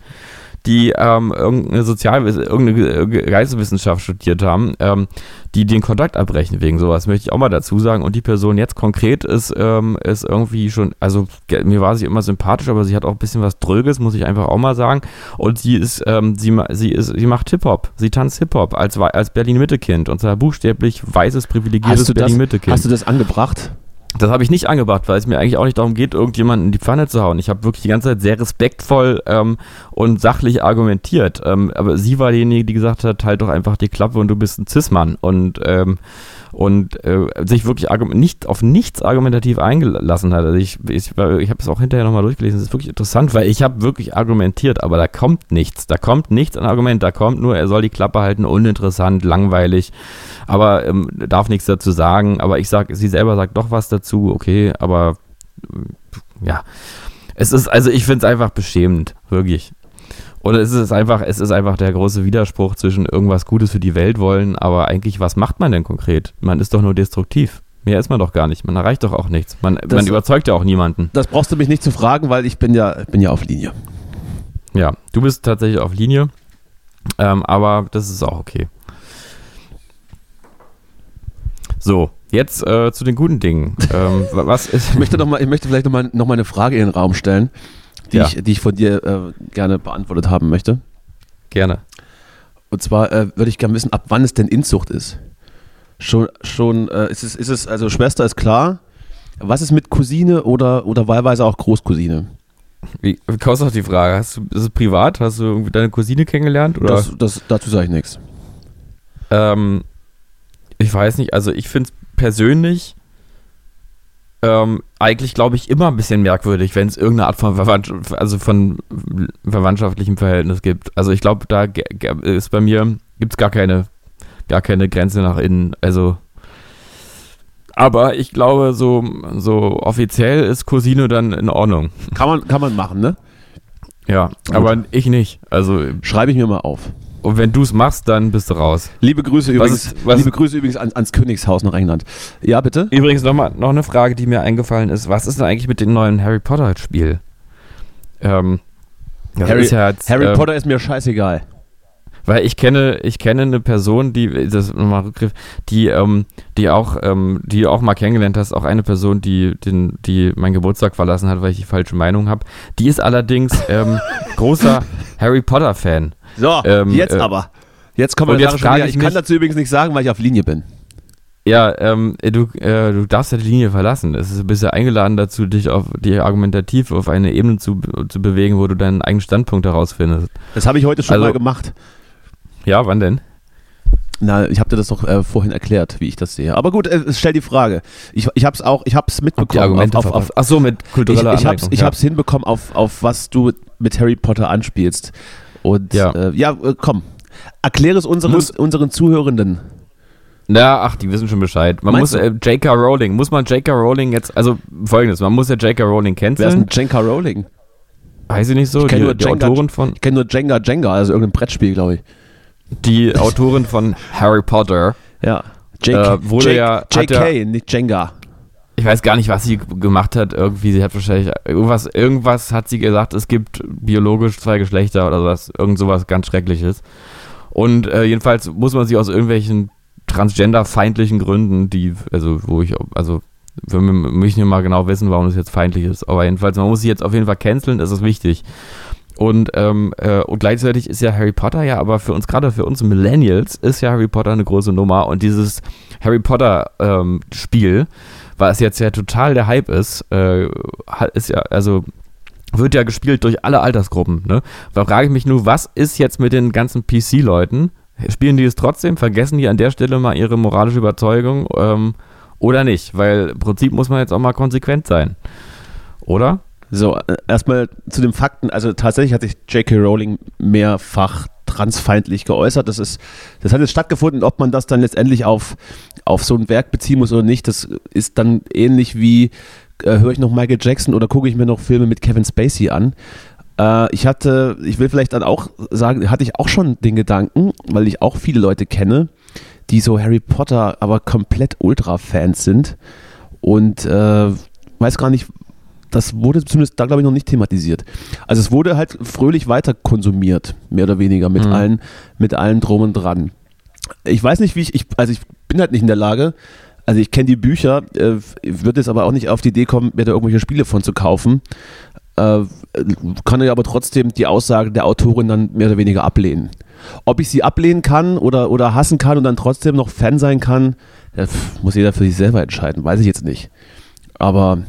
die ähm, irgendeine Sozial irgendeine Ge- Geisteswissenschaft studiert haben, ähm, die den Kontakt abbrechen wegen sowas, möchte ich auch mal dazu sagen. Und die Person jetzt konkret ist, ähm, ist irgendwie schon, also mir war sie immer sympathisch, aber sie hat auch ein bisschen was Dröges, muss ich einfach auch mal sagen. Und sie ist, ähm, sie, sie ist, sie macht Hip-Hop, sie tanzt Hip-Hop als, als Berlin-Mitte-Kind und zwar buchstäblich weißes, privilegiertes Berlin-Mitte-Kind. hast du das angebracht? Das habe ich nicht angebracht, weil es mir eigentlich auch nicht darum geht, irgendjemanden in die Pfanne zu hauen. Ich habe wirklich die ganze Zeit sehr respektvoll ähm, und sachlich argumentiert. Ähm, aber sie war diejenige, die gesagt hat, halt doch einfach die Klappe und du bist ein Cis-Mann. Und, ähm, und äh, sich wirklich nicht auf nichts argumentativ eingelassen hat. Also ich, ich, ich habe es auch hinterher nochmal durchgelesen. Das ist wirklich interessant, weil ich habe wirklich argumentiert, aber da kommt nichts. Da kommt nichts an Argument. Da kommt nur, er soll die Klappe halten, uninteressant, langweilig aber ähm, darf nichts dazu sagen. Aber ich sag, sie selber sagt doch was dazu, okay, aber ja. Es ist, also ich finde es einfach beschämend, wirklich. Oder es ist einfach, es ist einfach der große Widerspruch zwischen irgendwas Gutes für die Welt wollen, aber eigentlich, was macht man denn konkret? Man ist doch nur destruktiv. Mehr ist man doch gar nicht. Man erreicht doch auch nichts. Man, Das- man überzeugt ja auch niemanden. Das brauchst du mich nicht zu fragen, weil ich bin ja, bin ja auf Linie. Ja, du bist tatsächlich auf Linie, ähm, aber das ist auch okay. So, jetzt äh, zu den guten Dingen. ähm, wa- was ist. Ich möchte, noch mal, ich möchte vielleicht nochmal noch mal eine Frage in den Raum stellen, die, Ja. ich, die ich von dir äh, gerne beantwortet haben möchte. Gerne. Und zwar äh, würde ich gerne wissen, ab wann es denn Inzucht ist. Schon, schon äh, ist, es, ist es, also Schwester ist klar. Was ist mit Cousine oder, oder wahlweise auch Großcousine? Wie, wie kostet die Frage? Hast du, ist es privat? Hast du irgendwie deine Cousine kennengelernt? Oder? Das, das, dazu sage ich nichts. Ähm, ich weiß nicht, also ich finde es persönlich ähm, eigentlich, glaube ich, immer ein bisschen merkwürdig, wenn es irgendeine Art von, Verwandtschaft, also von verwandtschaftlichem Verhältnis gibt. Also ich glaube, da ist bei mir, gibt es gar keine, gar keine Grenze nach innen. Also aber ich glaube, so, so offiziell ist Cousine dann in Ordnung. Kann man, kann man machen, ne? Ja, aber ich nicht. Also, Schreibe ich mir mal auf. Und wenn du es machst, dann bist du raus. Liebe Grüße Was übrigens, ist- was- liebe Grüße übrigens ans, ans Königshaus nach England. Ja, bitte? Übrigens noch, mal, noch eine Frage, die mir eingefallen ist. Was ist denn eigentlich mit dem neuen Harry Potter-Spiel? Ähm, Harry- ja jetzt, Harry ähm, Potter ist mir scheißegal. Weil ich kenne, ich kenne eine Person, die, das nochmal Rückgriff, die, ähm, die auch, ähm, die du auch mal kennengelernt hast, auch eine Person, die, den, die meinen Geburtstag verlassen hat, weil ich die falsche Meinung habe. Die ist allerdings ähm, großer Harry Potter-Fan. So, ähm, jetzt äh, aber. Jetzt kommen wir jetzt schon wieder. ich Ich kann dazu übrigens nicht sagen, weil ich auf Linie bin. Ja, ähm, du, äh, du darfst ja die Linie verlassen. Es ist, ja eingeladen dazu, dich auf die argumentativ auf eine Ebene zu, zu bewegen, wo du deinen eigenen Standpunkt herausfindest. Das habe ich heute schon Also- mal gemacht. Ja, wann denn? Na, ich habe dir das doch äh, vorhin erklärt, wie ich das sehe. Aber gut, äh, stell die Frage. Ich, ich habe es auch, ich habe es mitbekommen. Argumente auf, auf, auf, Ach so, mit ich kultureller ich habe es ich ja. hab's hinbekommen, auf, auf was du mit Harry Potter anspielst. Und Ja. äh, ja äh, komm. Erkläre es unseren, Muss- unseren Zuhörenden. Na, ach, die wissen schon Bescheid. Man Meinst muss äh, J.K. Rowling, muss man J.K. Rowling jetzt, also folgendes, man muss ja J.K. Rowling Wer ist denn Jenka Rowling? Heißt sie nicht so? Ich kenn Die, nur die Jenga- Autorin von, Ich kenne nur Jenga Jenga, also irgendein Brettspiel, glaube ich. Die Autorin von Harry Potter. Ja. JK, Äh, wurde J- ja- JK, ja- nicht Jenga. Ich weiß gar nicht, was sie gemacht hat. Irgendwie, sie hat wahrscheinlich irgendwas, irgendwas hat sie gesagt, es gibt biologisch zwei Geschlechter oder sowas, irgend sowas ganz Schreckliches. Und äh, jedenfalls muss man sie aus irgendwelchen transgenderfeindlichen Gründen, die, also wo ich, also wir müssen ja mal genau wissen, warum das jetzt feindlich ist. Aber jedenfalls, man muss sie jetzt auf jeden Fall canceln, das ist wichtig. Und, ähm, äh, und gleichzeitig ist ja Harry Potter ja, aber für uns, gerade für uns Millennials, ist ja Harry Potter eine große Nummer. Und dieses Harry Potter ähm, was jetzt ja total der Hype ist, äh, ist ja, also wird ja gespielt durch alle Altersgruppen. Ne? Da frage ich mich nur, was ist jetzt mit den ganzen PC-Leuten, Spielen die es trotzdem? Vergessen die an der Stelle mal ihre moralische Überzeugung ähm, oder nicht? Weil im Prinzip muss man jetzt auch mal konsequent sein. Oder? So, äh, erstmal zu den Fakten. Also tatsächlich hat sich J.K. Rowling mehrfach transfeindlich geäußert. Das, ist, das hat jetzt stattgefunden. Ob man das dann letztendlich auf, auf so ein Werk beziehen muss oder nicht, das ist dann ähnlich wie, äh, höre ich noch Michael Jackson oder gucke ich mir noch Filme mit Kevin Spacey an. Äh, ich hatte, ich will vielleicht dann auch sagen, hatte ich auch schon den Gedanken, weil ich auch viele Leute kenne, die so Harry Potter aber komplett Ultra-Fans sind und äh, weiß gar nicht, das wurde zumindest da, glaube ich, noch nicht thematisiert. Also es wurde halt fröhlich weiter konsumiert, mehr oder weniger, mit, Mhm. allen, mit allen drum und dran. Ich weiß nicht, wie ich, ich, also ich bin halt nicht in der Lage, also ich kenne die Bücher, äh, würde jetzt aber auch nicht auf die Idee kommen, mir da irgendwelche Spiele von zu kaufen. Äh, kann ich aber trotzdem die Aussage der Autorin dann mehr oder weniger ablehnen. Ob ich sie ablehnen kann oder, oder hassen kann und dann trotzdem noch Fan sein kann, das muss jeder für sich selber entscheiden, weiß ich jetzt nicht. Aber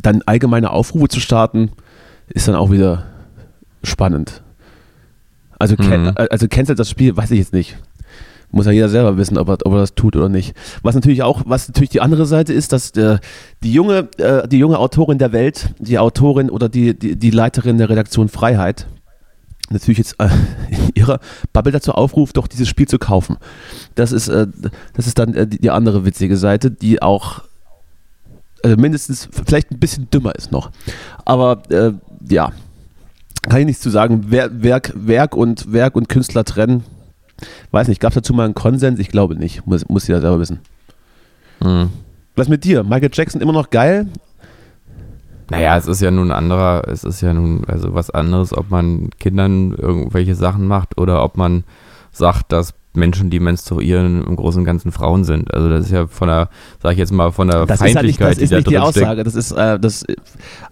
dann allgemeine Aufrufe zu starten, ist dann auch wieder spannend. Also, ken, Mhm. also cancelt das Spiel, weiß ich jetzt nicht. Muss ja jeder selber wissen, ob er, ob er das tut oder nicht. Was natürlich auch, was natürlich die andere Seite ist, dass der, die, junge, äh, die junge Autorin der Welt, die Autorin oder die, die, die Leiterin der Redaktion Freiheit, natürlich jetzt äh, in ihrer Bubble dazu aufruft, doch dieses Spiel zu kaufen. Das ist, äh, das ist dann äh, die andere witzige Seite, die auch äh, mindestens vielleicht ein bisschen dümmer ist noch. Aber äh, ja, kann ich nichts zu sagen. Wer, Werk, Werk, und, Werk und Künstler trennen, weiß nicht, gab es dazu mal einen Konsens? Ich glaube nicht. Muss, muss jeder selber wissen. Mhm. Was mit dir? Michael Jackson immer noch geil? Naja, es ist ja nun ein anderer, es ist ja nun also was anderes, ob man Kindern irgendwelche Sachen macht oder ob man sagt, dass Menschen, die menstruieren, im Großen und Ganzen Frauen sind. Also das ist ja von der, sag ich jetzt mal, von der Das ist halt nicht, Feindlichkeit, das ist die da nicht die. Aussage. Das ist, äh, das,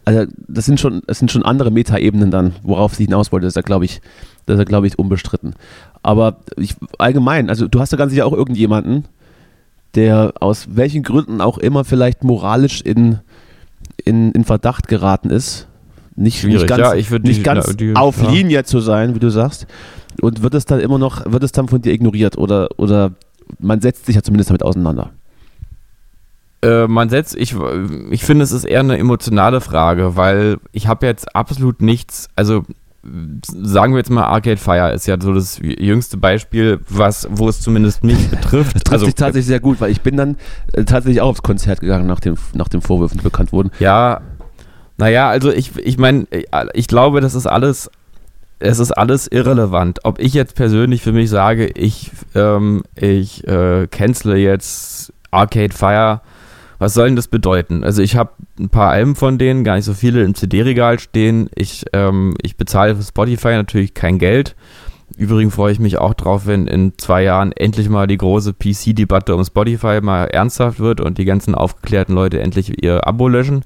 also, das sind schon, das sind schon andere Metaebenen dann, worauf sie hinaus wollte. Das ist ja, glaube ich, das ist ja, glaube ich, unbestritten. Aber ich, allgemein, also du hast ja ganz sicher auch irgendjemanden, der aus welchen Gründen auch immer vielleicht moralisch in, in, in Verdacht geraten ist. Nicht, Schwierig, nicht ganz, ja, ich nicht die- ganz ja, die- auf ja. Linie zu sein, wie du sagst. Und wird es dann immer noch, wird es dann von dir ignoriert oder, oder man setzt sich ja zumindest damit auseinander. Äh, man setzt, ich, ich finde, es ist eher eine emotionale Frage, weil ich habe jetzt absolut nichts, also sagen wir jetzt mal Arcade Fire ist ja so das jüngste Beispiel, was, wo es zumindest mich betrifft. Das trifft also sich tatsächlich sehr gut, weil ich bin dann äh, tatsächlich auch aufs Konzert gegangen, nach, dem, nach den Vorwürfen, die bekannt wurden. Ja, naja, also ich, ich meine, ich glaube, das ist alles, es ist alles irrelevant. Ob ich jetzt persönlich für mich sage, ich, ähm, ich äh, cancele jetzt Arcade Fire, was soll denn das bedeuten? Also ich habe ein paar Alben von denen, gar nicht so viele im CD-Regal stehen. Ich, ähm, ich bezahle für Spotify natürlich kein Geld. Übrigens freue ich mich auch drauf, wenn in zwei Jahren endlich mal die große PC-Debatte um Spotify mal ernsthaft wird und die ganzen aufgeklärten Leute endlich ihr Abo löschen.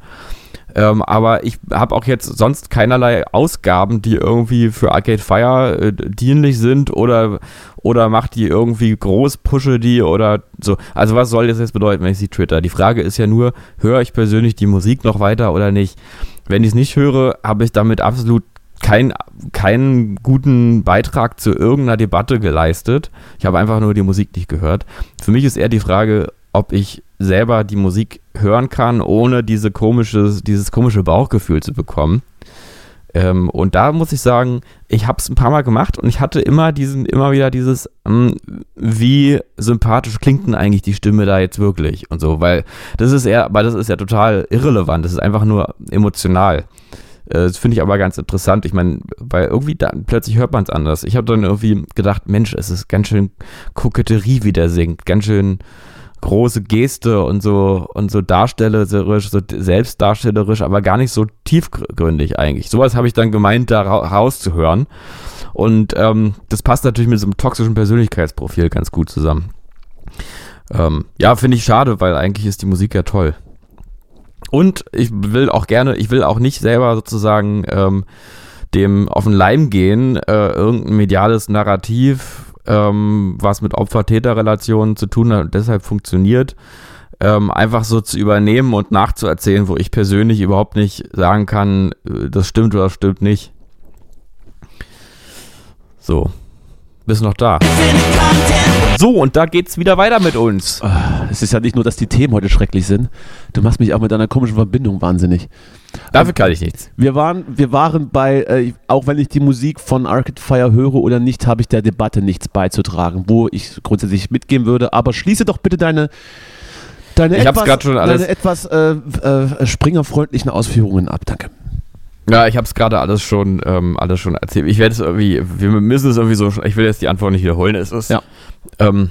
Ähm, aber ich habe auch jetzt sonst keinerlei Ausgaben, die irgendwie für Arcade Fire äh, dienlich sind oder, oder macht die irgendwie groß, pushe die oder so. Also was soll das jetzt bedeuten, wenn ich sie twitter? Die Frage ist ja nur, höre ich persönlich die Musik noch weiter oder nicht? Wenn ich es nicht höre, habe ich damit absolut kein, keinen guten Beitrag zu irgendeiner Debatte geleistet. Ich habe einfach nur die Musik nicht gehört. Für mich ist eher die Frage, ob ich selber die Musik hören kann, ohne diese komische, dieses komische Bauchgefühl zu bekommen. Ähm, und da muss ich sagen, ich habe es ein paar Mal gemacht und ich hatte immer diesen, immer wieder dieses, ähm, wie sympathisch klingt denn eigentlich die Stimme da jetzt wirklich und so, weil das ist eher, aber das ist ja total irrelevant, das ist einfach nur emotional. Äh, Das finde ich aber ganz interessant. Ich meine, weil irgendwie da, plötzlich hört man es anders. Ich habe dann irgendwie gedacht, Mensch, es ist ganz schön Koketterie, wie der singt. Ganz schön große Geste und so und so darstellerisch, so selbstdarstellerisch, aber gar nicht so tiefgründig eigentlich. Sowas habe ich dann gemeint, da ra rauszuhören. Und ähm, das passt natürlich mit so einem toxischen Persönlichkeitsprofil ganz gut zusammen. Ähm, ja, finde ich schade, weil eigentlich ist die Musik ja toll. Und ich will auch gerne, ich will auch nicht selber sozusagen ähm, dem auf den Leim gehen, äh, irgendein mediales Narrativ, ähm, was mit Opfer-Täter-Relationen zu tun hat und deshalb funktioniert, ähm, einfach so zu übernehmen und nachzuerzählen, wo ich persönlich überhaupt nicht sagen kann, äh, das stimmt oder das stimmt nicht. So. bist noch da. So, und da geht's wieder weiter mit uns. Es ist ja nicht nur, dass die Themen heute schrecklich sind. Du machst mich auch mit deiner komischen Verbindung wahnsinnig. Dafür kann ich nichts. Wir waren, wir waren bei, äh, auch wenn ich die Musik von Arcade Fire höre oder nicht, habe ich der Debatte nichts beizutragen, wo ich grundsätzlich mitgehen würde. Aber schließe doch bitte deine, deine Ich etwas, schon alles- deine etwas äh, äh, springerfreundlichen Ausführungen ab. Danke. Ja, ich habe es gerade alles schon, ähm, alles schon erzählt. Ich werde es irgendwie, wir müssen es irgendwie so, ich will jetzt die Antwort nicht wiederholen. Es ist, Ja. ähm,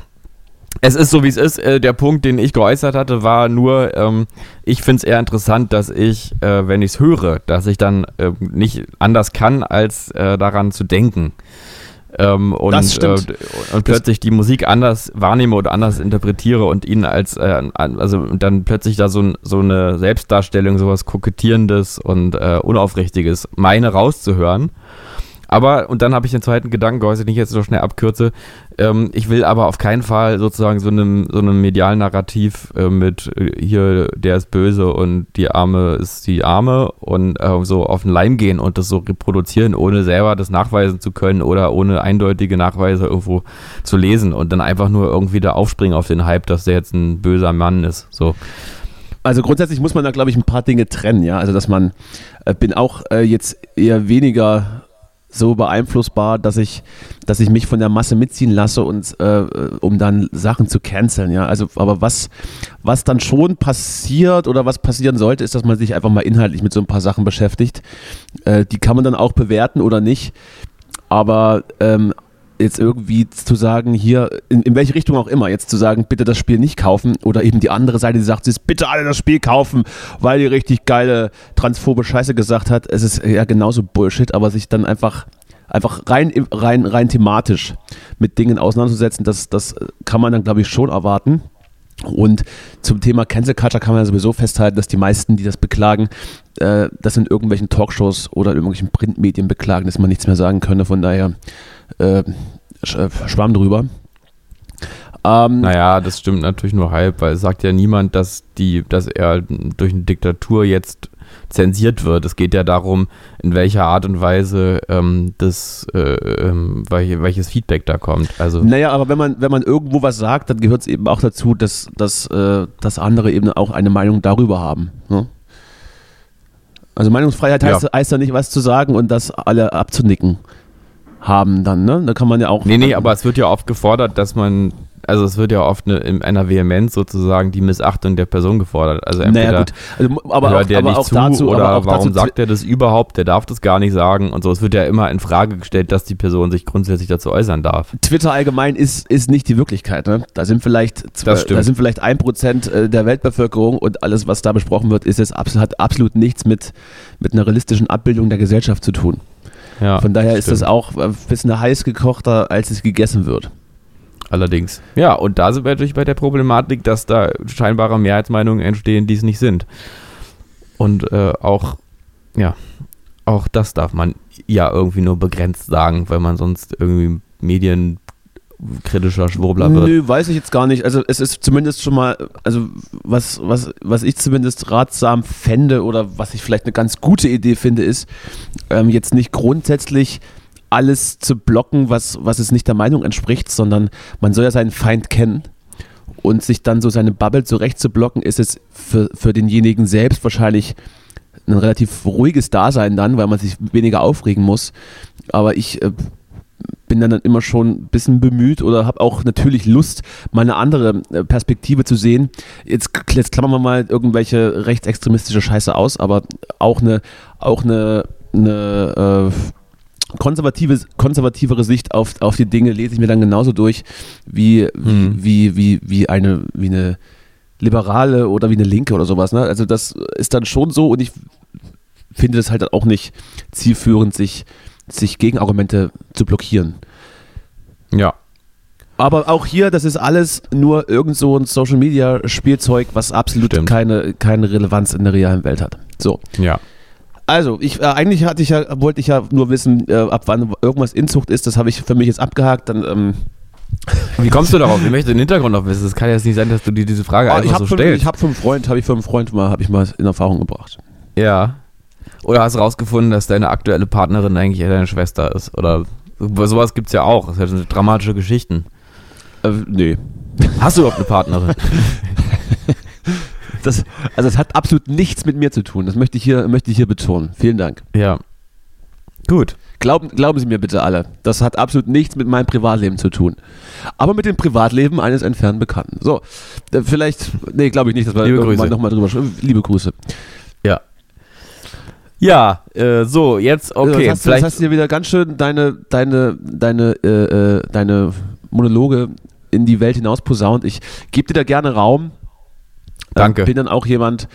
es ist so, wie es ist. Äh, der Punkt, den ich geäußert hatte, war nur, ähm, ich finde es eher interessant, dass ich, äh, wenn ich es höre, dass ich dann ähm, nicht anders kann, als äh, daran zu denken. Ähm, und. Äh, und plötzlich die Musik anders wahrnehme oder anders interpretiere und ihn als, äh, also dann plötzlich da so, so eine Selbstdarstellung, sowas Kokettierendes und äh, Unaufrichtiges meine rauszuhören. Aber, und dann habe ich den zweiten Gedanken geäußert, den ich jetzt so schnell abkürze. Ähm, ich will aber auf keinen Fall sozusagen so einem, so einem medialen Narrativ äh, mit äh, hier, der ist böse und die Arme ist die Arme und äh, so auf den Leim gehen und das so reproduzieren, ohne selber das nachweisen zu können oder ohne eindeutige Nachweise irgendwo zu lesen und dann einfach nur irgendwie da aufspringen auf den Hype, dass der jetzt ein böser Mann ist. So. Also grundsätzlich muss man da, glaube ich, ein paar Dinge trennen, ja. Also dass man, äh, bin auch äh, jetzt eher weniger so beeinflussbar, dass ich, dass ich mich von der Masse mitziehen lasse und äh, um dann Sachen zu canceln, ja. Also, aber was, was dann schon passiert oder was passieren sollte, ist, dass man sich einfach mal inhaltlich mit so ein paar Sachen beschäftigt. Äh, die kann man dann auch bewerten oder nicht. Aber ähm, jetzt irgendwie zu sagen, hier, in, in welche Richtung auch immer, jetzt zu sagen, bitte das Spiel nicht kaufen oder eben die andere Seite, die sagt, sie ist bitte alle das Spiel kaufen, weil die richtig geile transphobe Scheiße gesagt hat. Es ist ja genauso Bullshit, aber sich dann einfach einfach rein rein rein thematisch mit Dingen auseinanderzusetzen, das das kann man dann glaube ich schon erwarten. Und zum Thema Cancel Culture kann man ja sowieso festhalten, dass die meisten, die das beklagen, äh, das in irgendwelchen Talkshows oder in irgendwelchen Printmedien beklagen, dass man nichts mehr sagen könne. Von daher äh, äh, schwamm drüber. Ähm, Naja, das stimmt natürlich nur halb, weil es sagt ja niemand, dass die, dass er durch eine Diktatur jetzt zensiert wird. Es geht ja darum, in welcher Art und Weise ähm, das, äh, ähm, welche, welches Feedback da kommt. Also Naja, aber wenn man, wenn man irgendwo was sagt, dann gehört es eben auch dazu, dass, dass, äh, dass andere eben auch eine Meinung darüber haben. Ne? Also Meinungsfreiheit heißt ja. heißt ja nicht, was zu sagen und das alle abzunicken haben dann. Ne? Da kann man ja auch. Nee, nee, aber es wird ja oft gefordert, dass man, also es wird ja oft eine, in einer Vehemenz sozusagen die Missachtung der Person gefordert. Also entweder Naja, gut. Also, aber hört auch, der aber nicht zu dazu. oder warum dazu, sagt er das überhaupt? Der darf das gar nicht sagen und so. Es wird ja immer in Frage gestellt, dass die Person sich grundsätzlich dazu äußern darf. Twitter allgemein ist, ist nicht die Wirklichkeit. Ne? Da sind vielleicht Das stimmt. da sind vielleicht ein Prozent äh, der Weltbevölkerung und alles, was da besprochen wird, ist jetzt hat absolut nichts mit, mit einer realistischen Abbildung der Gesellschaft zu tun. Ja, Von daher ist stimmt. es auch ein bisschen heiß gekochter, als es gegessen wird. Allerdings. Ja, und da sind wir natürlich bei der Problematik, dass da scheinbare Mehrheitsmeinungen entstehen, die es nicht sind. Und äh, auch, ja, auch das darf man ja irgendwie nur begrenzt sagen, weil man sonst irgendwie medienkritischer Schwurbler wird. Nö, weiß ich jetzt gar nicht. Also es ist zumindest schon mal, also was, was, was ich zumindest ratsam fände oder was ich vielleicht eine ganz gute Idee finde, ist, ähm, jetzt nicht grundsätzlich alles zu blocken, was, was es nicht der Meinung entspricht, sondern man soll ja seinen Feind kennen. Und sich dann so seine Bubble zurecht zu blocken, ist es für, für denjenigen selbst wahrscheinlich ein relativ ruhiges Dasein dann, weil man sich weniger aufregen muss. Aber ich äh, bin dann, dann immer schon ein bisschen bemüht oder habe auch natürlich Lust, mal eine andere äh, Perspektive zu sehen. Jetzt, jetzt klammern wir mal irgendwelche rechtsextremistische Scheiße aus, aber auch eine, auch eine, eine äh, konservative, konservativere Sicht auf, auf die Dinge lese ich mir dann genauso durch wie, Hm. wie, wie, wie, eine, wie eine liberale oder wie eine linke oder sowas. Ne? Also das ist dann schon so und ich finde das halt auch nicht zielführend, sich, sich Gegenargumente zu blockieren. Ja. Aber auch hier, das ist alles nur irgend so ein Social Media Spielzeug, was absolut Stimmt. keine, keine Relevanz in der realen Welt hat. So. Ja. Also, ich, äh, eigentlich hatte ich ja, wollte ich ja nur wissen, äh, ab wann irgendwas Inzucht ist. Das habe ich für mich jetzt abgehakt. Dann, ähm, Wie kommst du darauf? Ich möchte den Hintergrund noch wissen. Es kann ja jetzt nicht sein, dass du dir diese Frage oh, einfach ich habe so stellst. ich hab für einen Freund, habe ich für einen Freund mal, habe ich mal in Erfahrung gebracht. ja. Oder hast du rausgefunden, dass deine aktuelle Partnerin eigentlich eher deine Schwester ist? Oder So- Sowas gibt's ja auch. Das sind dramatische Geschichten. Äh, nee. Hast du überhaupt eine Partnerin? Das, also es hat absolut nichts mit mir zu tun. Das möchte ich hier, möchte ich hier betonen. Vielen Dank. ja. Gut. Glauben, glauben Sie mir bitte alle, das hat absolut nichts mit meinem Privatleben zu tun. Aber mit dem Privatleben eines entfernten Bekannten. So, äh, vielleicht, nee, glaube ich nicht, dass wir nochmal drüber sprechen. Liebe Grüße. Ja. Ja, äh, so, jetzt, okay. Okay, hast du, vielleicht, hast du dir wieder ganz schön deine, deine, deine, äh, äh, deine Monologe in die Welt hinaus posaunt. Ich gebe dir da gerne Raum. Äh, Danke. Bin dann auch jemand,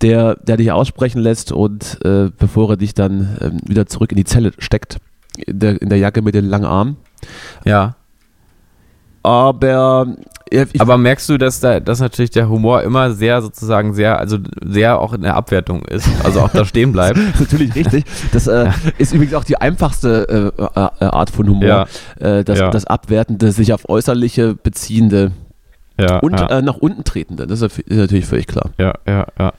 der, der dich aussprechen lässt und äh, bevor er dich dann ähm, wieder zurück in die Zelle steckt, in der, in der Jacke mit den langen Armen. ja. Aber ja, ich, Aber merkst du, dass da, dass natürlich der Humor immer sehr sozusagen sehr, also sehr auch in der Abwertung ist, also auch da stehen bleibt. natürlich richtig. Das äh, ist übrigens auch die einfachste äh, äh, Art von Humor. Ja. Äh, das, Ja. das Abwertende, sich auf Äußerliche beziehende Ja, und äh, nach unten tretende. Das ist, ist natürlich völlig klar. ja, ja, ja.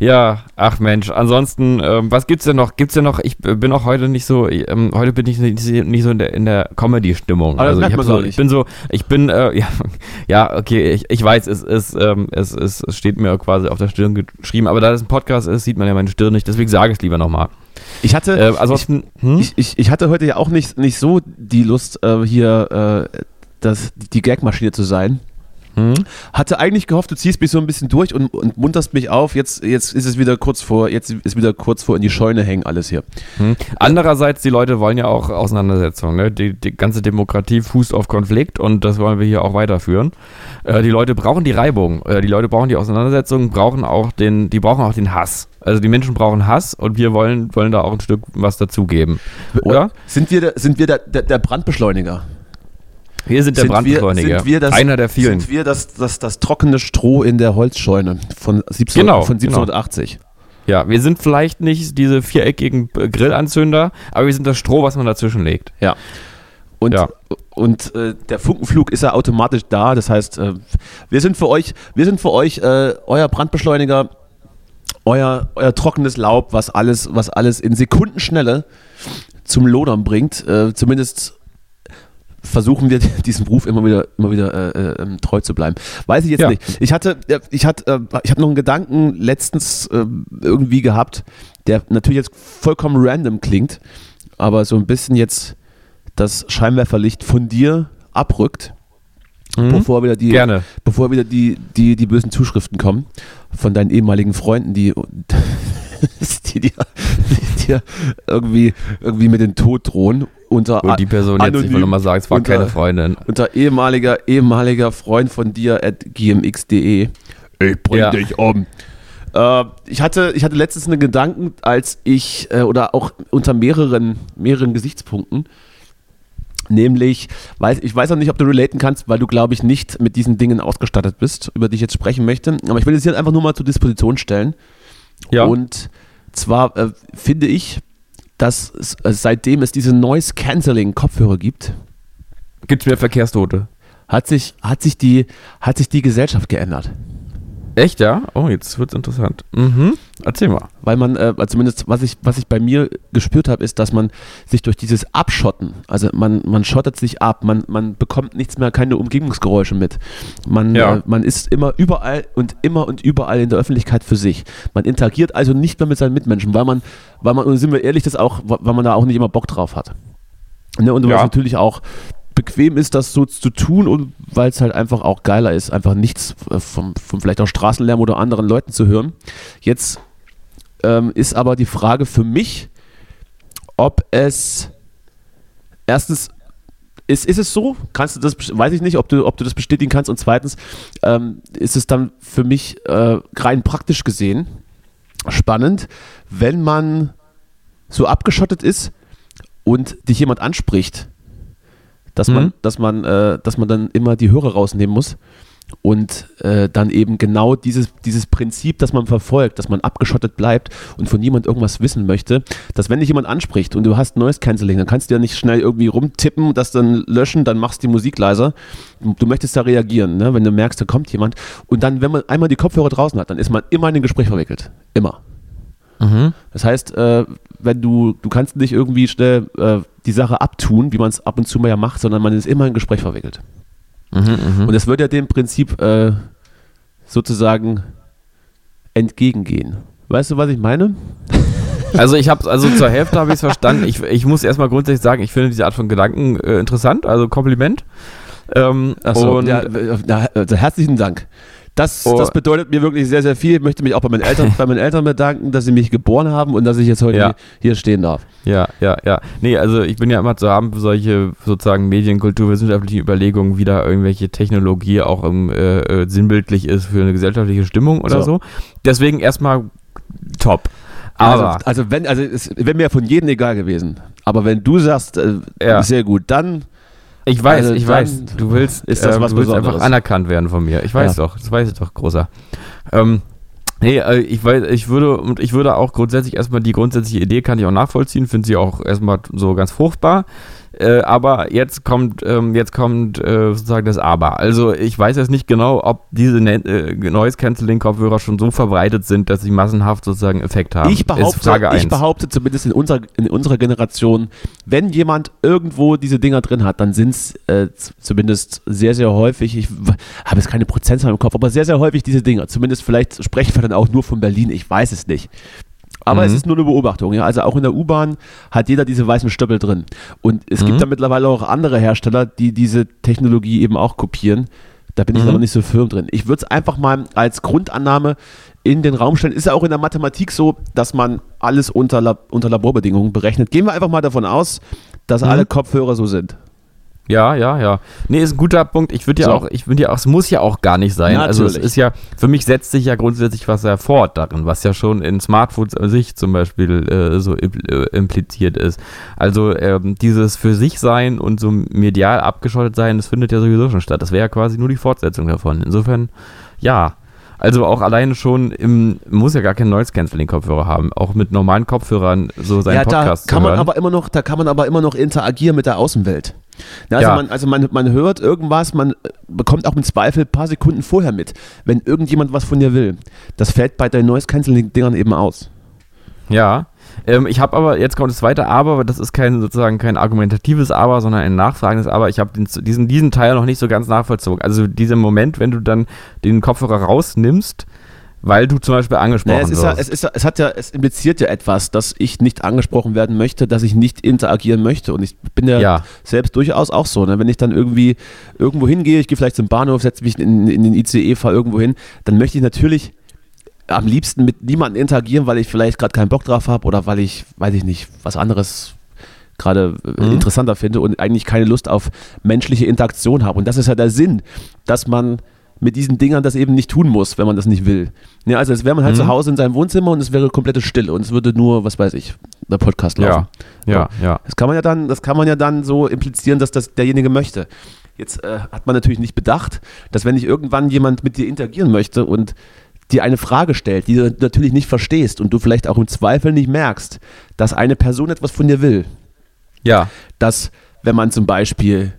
Ja, ach Mensch, ansonsten, ähm, was gibt's denn noch? Gibt's denn noch, ich bin auch heute nicht so, ähm, heute bin ich nicht, nicht so in der, in der Comedy-Stimmung. Das Also ich, so, ich bin so, ich bin, äh, ja, ja, okay, ich, ich weiß, es ist, ähm, es, es, es steht mir quasi auf der Stirn geschrieben, aber da das ein Podcast ist, sieht man ja meine Stirn nicht, deswegen sage ich es lieber nochmal. Ich hatte, Äh, ansonsten, hm? ich, ich, ich hatte heute ja auch nicht, nicht so die Lust, äh, hier äh, das, die Gagmaschine zu sein. Hm? Hatte eigentlich gehofft, du ziehst mich so ein bisschen durch und, und munterst mich auf. Jetzt, jetzt ist es wieder kurz vor, jetzt ist wieder kurz vor in die Scheune hängen alles hier. Hm. Andererseits, die Leute wollen ja auch Auseinandersetzungen. Ne? Die, die ganze Demokratie fußt auf Konflikt und das wollen wir hier auch weiterführen. Äh, die Leute brauchen die Reibung, äh, die Leute brauchen die Auseinandersetzung, brauchen auch den, die brauchen auch den Hass. Also die Menschen brauchen Hass und wir wollen, wollen da auch ein Stück was dazugeben. Oder? Sind wir, sind wir der, der, der Brandbeschleuniger? Wir sind der Sind wir- Brandbeschleuniger. sind wir das- Einer der vielen. Sind wir das, das, das trockene Stroh in der Holzscheune von, 17, Genau, von genau. 1780? Ja, wir sind vielleicht nicht diese viereckigen äh, Grillanzünder, aber wir sind das Stroh, was man dazwischen legt. Ja. Und, Ja. und äh, der Funkenflug ist ja automatisch da. Das heißt, äh, wir sind für euch, wir sind für euch äh, euer Brandbeschleuniger, euer, euer trockenes Laub, was alles, was alles in Sekundenschnelle zum Lodern bringt. Äh, zumindest versuchen wir diesem Ruf immer wieder, immer wieder äh, äh, ähm, treu zu bleiben. Weiß ich jetzt Ja. nicht. Ich hatte, äh, ich hatte, äh, ich habe noch einen Gedanken letztens äh, irgendwie gehabt, der natürlich jetzt vollkommen random klingt, aber so ein bisschen jetzt das Scheinwerferlicht von dir abrückt, Mhm. bevor wieder die, Gerne. bevor wieder die, die, die bösen Zuschriften kommen von deinen ehemaligen Freunden, die, die, dir, die dir irgendwie, irgendwie mit dem Tod drohen. Unter, Und die Person jetzt, ich anonym will nochmal sagen, es war unter- keine Freundin. unter ehemaliger, ehemaliger Freund von dir at gmx.de. Ich bring Ja. dich um. Äh, ich, hatte, ich hatte letztens einen Gedanken, als ich, äh, oder auch unter mehreren, mehreren Gesichtspunkten, nämlich, weiß, ich weiß auch nicht, ob du relaten kannst, weil du, glaube ich, nicht mit diesen Dingen ausgestattet bist, über die ich jetzt sprechen möchte. Aber ich will es jetzt einfach nur mal zur Disposition stellen. Ja. Und zwar äh, finde ich, dass es, äh, seitdem es diese Noise Cancelling Kopfhörer gibt, Gibt's mehr Verkehrstote? hat sich, hat sich, die, hat sich die Gesellschaft geändert. Echt, ja? Oh, jetzt wird's interessant. Mhm. Erzähl mal. Weil man, äh, also zumindest was ich, was ich bei mir gespürt habe, ist, dass man sich durch dieses Abschotten, also man, man schottet sich ab, man, man bekommt nichts mehr, keine Umgebungsgeräusche mit. Man, Ja. äh, man ist immer überall und immer und überall in der Öffentlichkeit für sich. Man interagiert also nicht mehr mit seinen Mitmenschen, weil man, weil man, und sind wir ehrlich, das auch, weil man da auch nicht immer Bock drauf hat. Ne, und Ja. was natürlich auch bequem ist, das so zu tun und weil es halt einfach auch geiler ist, einfach nichts äh, vom, vom vielleicht auch Straßenlärm oder anderen Leuten zu hören. Jetzt ähm, ist aber die Frage für mich, ob es erstens ist, ist es so? Kannst du das, weiß ich nicht, ob du, ob du das bestätigen kannst. Und zweitens ähm, ist es dann für mich äh, rein praktisch gesehen spannend, wenn man so abgeschottet ist und dich jemand anspricht, dass man, Mhm. dass man, äh, dass man dann immer die Hörer rausnehmen muss und äh, dann eben genau dieses, dieses Prinzip, das man verfolgt, dass man abgeschottet bleibt und von niemand irgendwas wissen möchte, dass wenn dich jemand anspricht und du hast Noise Cancelling, dann kannst du ja nicht schnell irgendwie rumtippen, das dann löschen, dann machst du die Musik leiser. Du, du möchtest da reagieren, ne? wenn du merkst, da kommt jemand. Und dann, wenn man einmal die Kopfhörer draußen hat, dann ist man immer in ein Gespräch verwickelt. Immer. Mhm. Das heißt, äh, wenn du, du kannst nicht irgendwie schnell äh, die Sache abtun, wie man es ab und zu mal ja macht, sondern man ist immer in ein Gespräch verwickelt. Mhm, mhm. Und es wird ja dem Prinzip äh, sozusagen entgegengehen. Weißt du, was ich meine? Also ich habe also zur Hälfte habe ich es verstanden. Ich, ich muss erstmal grundsätzlich sagen, ich finde diese Art von Gedanken äh, interessant, also Kompliment. Ähm, Achso, und ja, äh, also herzlichen Dank. Das, Oh. das bedeutet mir wirklich sehr, sehr viel. Ich möchte mich auch bei meinen Eltern, bei meinen Eltern bedanken, dass sie mich geboren haben und dass ich jetzt heute Ja. hier stehen darf. Ja, ja, ja. Nee, also ich bin ja immer zu haben für solche sozusagen medienkulturwissenschaftlichen Überlegungen, wie da irgendwelche Technologie auch im, äh, äh, sinnbildlich ist für eine gesellschaftliche Stimmung oder so. So. Deswegen erstmal top. Aber also, also wenn, also es wäre mir von jedem egal gewesen. Aber wenn du sagst, äh, Ja. sehr gut, dann ich weiß, also ich weiß, du willst, ist das ähm, was du willst einfach anerkannt werden von mir. Ich weiß Ja. doch, das weiß ich doch, großer. Ähm, nee, äh, ich weiß, ich würde und ich würde auch grundsätzlich erstmal die grundsätzliche Idee kann ich auch nachvollziehen, finde sie auch erstmal so ganz fruchtbar. Äh, aber jetzt kommt, ähm, jetzt kommt äh, sozusagen das Aber. Also ich weiß jetzt nicht genau, ob diese Ne- äh, Noise Cancelling Kopfhörer schon so verbreitet sind, dass sie massenhaft sozusagen Effekt haben. ich behaupte, ich behaupte zumindest in unserer, in unserer Generation, wenn jemand irgendwo diese Dinger drin hat, dann sind es äh, zumindest sehr, sehr häufig, ich habe jetzt keine Prozentzahl im Kopf, aber sehr, sehr häufig diese Dinger. Zumindest vielleicht sprechen wir dann auch nur von Berlin, ich weiß es nicht. Aber es Mhm. ist nur eine Beobachtung. Ja? Also auch in der U-Bahn hat jeder diese weißen Stöppel drin. Und es Mhm. gibt da mittlerweile auch andere Hersteller, die diese Technologie eben auch kopieren. Da bin ich Mhm. aber nicht so firm drin. Ich würde es einfach mal als Grundannahme in den Raum stellen. Ist ja auch in der Mathematik so, dass man alles unter, Lab unter Laborbedingungen berechnet. Gehen wir einfach mal davon aus, dass Mhm. alle Kopfhörer so sind. Ja, ja, ja. Nee, ist ein guter Punkt. Ich würde ja So. auch, ich würde ja auch, es muss ja auch gar nicht sein. Also es Natürlich. ist ja, für mich setzt sich ja grundsätzlich was hervor darin, was ja schon in Smartphones an sich zum Beispiel äh, so äh, impliziert ist. Also ähm, dieses für sich sein und so medial abgeschottet sein, das findet ja sowieso schon statt. Das wäre ja quasi nur die Fortsetzung davon. Insofern, ja. Also auch alleine schon im, muss ja gar keinen Noise Cancelling Kopfhörer haben, auch mit normalen Kopfhörern so seinen ja, da Podcast kann zu man hören. aber immer noch, da kann man aber immer noch interagieren mit der Außenwelt. Ja, also Ja. man, also man, man hört irgendwas, man äh, bekommt auch im Zweifel ein paar Sekunden vorher mit, wenn irgendjemand was von dir will. Das fällt bei den Noise Cancelling Dingern eben aus. Ja, ähm, ich habe aber, jetzt kommt das zweite Aber, aber das ist kein sozusagen kein argumentatives Aber, sondern ein nachfragendes Aber. Ich habe diesen, diesen Teil noch nicht so ganz nachvollzogen. Also dieser Moment, wenn du dann den Kopfhörer rausnimmst, weil du zum Beispiel angesprochen Naja, es, ist ja, wirst. es, ist ja, es hat ja, es impliziert ja etwas, dass ich nicht angesprochen werden möchte, dass ich nicht interagieren möchte. Und ich bin ja, Ja. selbst durchaus auch so. Ne? Wenn ich dann irgendwie irgendwo hingehe, ich gehe vielleicht zum Bahnhof, setze mich in, in den ICE, fahre irgendwo hin, dann möchte ich natürlich am liebsten mit niemandem interagieren, weil ich vielleicht gerade keinen Bock drauf habe oder weil ich, weiß ich nicht, was anderes gerade äh, Mhm. interessanter finde und eigentlich keine Lust auf menschliche Interaktion habe. Und das ist ja der Sinn, dass man mit diesen Dingern das eben nicht tun muss, wenn man das nicht will. Ja, also als wäre man halt Mhm. zu Hause in seinem Wohnzimmer und es wäre komplette Stille und es würde nur, was weiß ich, der Podcast laufen. ja, ja, ja. Das kann man ja dann, das kann man ja dann so implizieren, dass das derjenige möchte. Jetzt äh, hat man natürlich nicht bedacht, dass wenn ich irgendwann jemand mit dir interagieren möchte und dir eine Frage stellt, die du natürlich nicht verstehst und du vielleicht auch im Zweifel nicht merkst, dass eine Person etwas von dir will, Ja, dass wenn man zum Beispiel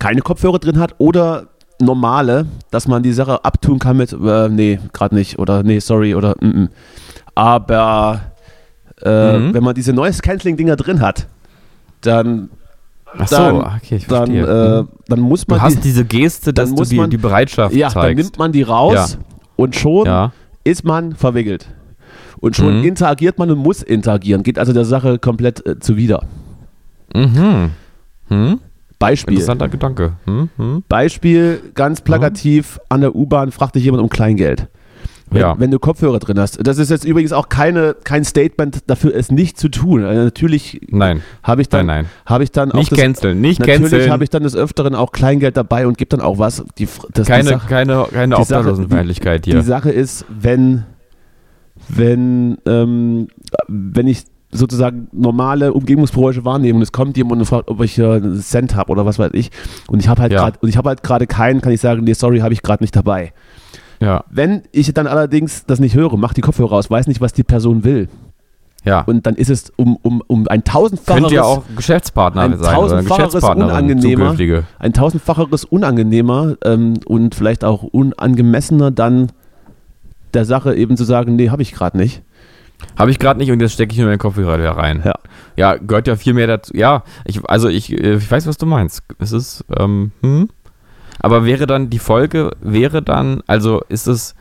keine Kopfhörer drin hat oder normale, dass man die Sache abtun kann mit, äh, nee, gerade nicht oder nee, sorry oder mm, mm. aber äh, Mhm. wenn man diese Noise Cancelling Dinger drin hat, dann ach so, Dann- okay, ich dann, verstehe. äh, Mhm. dann muss du man hast die, diese Geste, dass dann du muss die, man- die Bereitschaft ja, dann zeigst. nimmt man die raus und schon ja, ist man verwickelt. Und schon Mhm. interagiert man und muss interagieren, geht also der Sache komplett äh, zuwider. mhm. Hm? Beispiel. Interessanter Gedanke. Hm? Hm? Beispiel, ganz plakativ, an der U-Bahn fragt dich jemand um Kleingeld. Wenn, Ja. wenn du Kopfhörer drin hast. Das ist jetzt übrigens auch keine, kein Statement dafür, es nicht zu tun. Also natürlich Nein, habe ich dann, nein, nein. Habe ich dann auch Nicht das, canceln, nicht natürlich habe ich dann des Öfteren auch Kleingeld dabei und gebe dann auch was. Die, das, die keine, Sache- keine, keine die Sache- Obdachlosenfeindlichkeit Die hier. Sache ist, wenn, wenn, ähm, wenn ich sozusagen normale Umgebungsgeräusche wahrnehme und es kommt jemand und fragt, ob ich äh, einen Cent habe oder was weiß ich und ich habe halt Ja. gerade und ich habe halt gerade keinen, kann ich sagen, nee, sorry, habe ich gerade nicht dabei. Ja, Wenn ich dann allerdings das nicht höre, mach die Kopfhörer raus, weiß nicht, was die Person will ja. und dann ist es um, um, um ein tausendfaches Könnte ja auch Geschäftspartner ein sein oder tausendfacheres Geschäftspartnerin, unangenehmer, zukünftige. ein tausendfacheres unangenehmer ähm, und vielleicht auch unangemessener dann der Sache eben zu sagen, nee, habe ich gerade nicht. Habe ich gerade nicht und jetzt stecke ich mir meinen Kopfhörer wieder rein. Ja. Ja, gehört ja viel mehr dazu. Ja, ich, also ich, äh, ich weiß, was du meinst. Es ist, ähm, hm? Aber wäre dann die Folge, wäre dann, also ist es,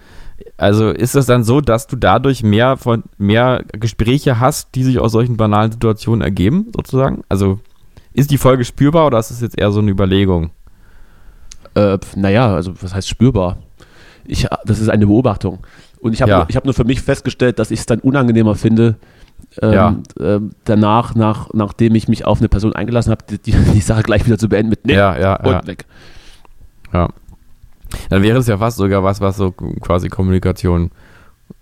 also ist es dann so, dass du dadurch mehr von mehr Gespräche hast, die sich aus solchen banalen Situationen ergeben, sozusagen? Also ist die Folge spürbar oder ist es jetzt eher so eine Überlegung? Äh, naja, also was heißt spürbar? Ich, das ist eine Beobachtung. Und ich habe Ja. hab nur für mich festgestellt, dass ich es dann unangenehmer finde, ähm, Ja. ähm, danach, nach, nachdem ich mich auf eine Person eingelassen habe, die, die, Sache gleich wieder zu beenden mit Nee Ja, ja, und ja. weg. Ja. Dann wäre es ja fast sogar was, was so quasi Kommunikation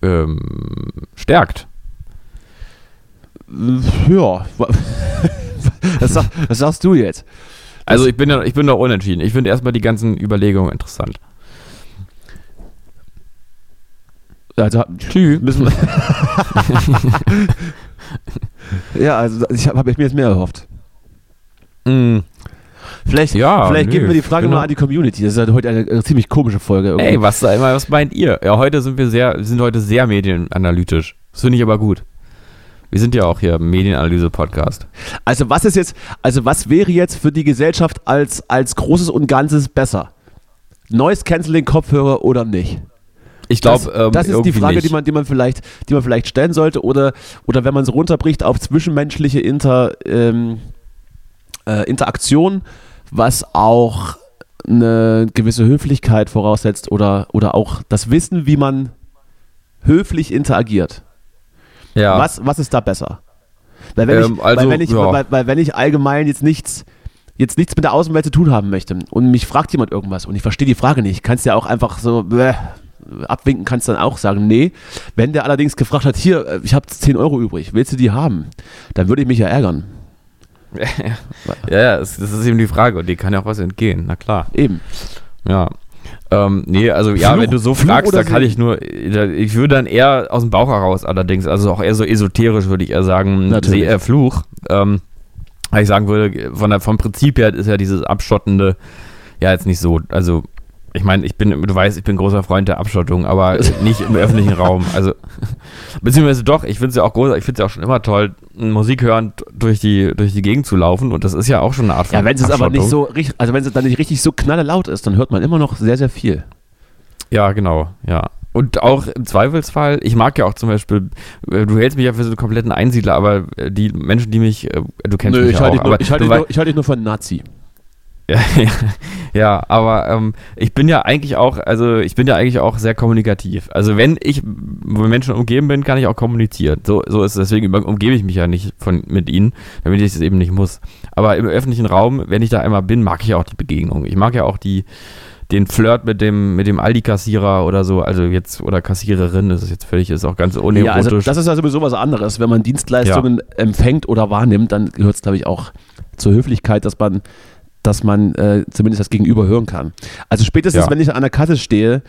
ähm, stärkt. Ja, das, sag, das sagst du jetzt. Also ich bin ja, ich bin doch unentschieden. Ich finde erstmal die ganzen Überlegungen interessant. Also, Tschüss. müssen ja, also ich habe hab ich mir jetzt mehr erhofft. Mm. Vielleicht, Ja, vielleicht nö, geben wir die Frage genau. mal an die Community. Das ist halt heute eine, äh, ziemlich komische Folge. irgendwie. Ey, was, was meint ihr? Ja, heute sind wir sehr, sind heute sehr medienanalytisch. Das finde ich aber gut. Wir sind ja auch hier Medienanalyse-Podcast. Also was ist jetzt, also was wäre jetzt für die Gesellschaft als, als Großes und Ganzes besser? Neues Canceling Kopfhörer oder nicht? Ich Das, glaube, ähm, das ist die Frage, nicht. die man, die man vielleicht, die man vielleicht stellen sollte oder, oder wenn man es runterbricht auf zwischenmenschliche Inter, ähm, äh, Interaktion, was auch eine gewisse Höflichkeit voraussetzt oder, oder auch das Wissen, wie man höflich interagiert. ja. Was, was ist da besser? Weil wenn, Ähm, ich, also, weil, wenn ich, ja. weil, weil wenn ich allgemein jetzt nichts, jetzt nichts mit der Außenwelt zu tun haben möchte und mich fragt jemand irgendwas und ich verstehe die Frage nicht, kannst ja auch einfach so bäh, abwinken, kannst dann auch sagen, nee. Wenn der allerdings gefragt hat, hier, äh, ich habe 10 Euro übrig, willst du die haben? Dann würde ich mich ja ärgern. ja, ja, das, ist eben die Frage und dir kann ja auch was entgehen, na klar. Eben. Ja. Ähm, nee, also ja, Fluch- wenn du so Fluch fragst, da kann ich nur, ich würde dann eher aus dem Bauch heraus allerdings, also auch eher so esoterisch würde ich eher sagen, Natürlich. See, äh, Fluch. Ähm, weil ich sagen würde, von der, vom Prinzip her ist ja dieses Abschottende ja jetzt nicht so, also ich meine, ich bin, du weißt, ich bin großer Freund der Abschottung, aber nicht im öffentlichen Raum. Also, beziehungsweise doch, ich finde es ja auch groß, ich finde es ja auch schon immer toll, Musik hörend durch die, durch die Gegend zu laufen und das ist ja auch schon eine Art von Ja, wenn es aber nicht so richtig, also wenn es dann nicht richtig so knallelaut ist, dann hört man immer noch sehr, sehr viel. Ja, genau, ja. Und auch im Zweifelsfall, ich mag ja auch zum Beispiel, äh, du hältst mich ja für so einen kompletten Einsiedler, aber äh, die Menschen, die mich, äh, du kennst mich ich ja halte auch, nur, ich halte dich halte dich nur für einen Nazi. ja, ja, ja, aber ähm, ich bin ja eigentlich auch, also ich bin ja eigentlich auch sehr kommunikativ. Also wenn ich mit Menschen umgeben bin, kann ich auch kommunizieren. So, so ist es. Deswegen umgebe ich mich ja nicht von, mit ihnen, damit ich es eben nicht muss. Aber im öffentlichen Raum, wenn ich da einmal bin, mag ich ja auch die Begegnung. Ich mag ja auch die, den Flirt mit dem, mit dem Aldi-Kassierer oder so, also jetzt, oder Kassiererin, das ist jetzt völlig, ist auch ganz Ja, unerotisch. also das ist ja sowieso was anderes. Wenn man Dienstleistungen empfängt oder wahrnimmt, dann gehört es, glaube ich, auch zur Höflichkeit, dass man, dass man äh, zumindest das Gegenüber hören kann. Also spätestens, Ja. wenn ich an der Kasse stehe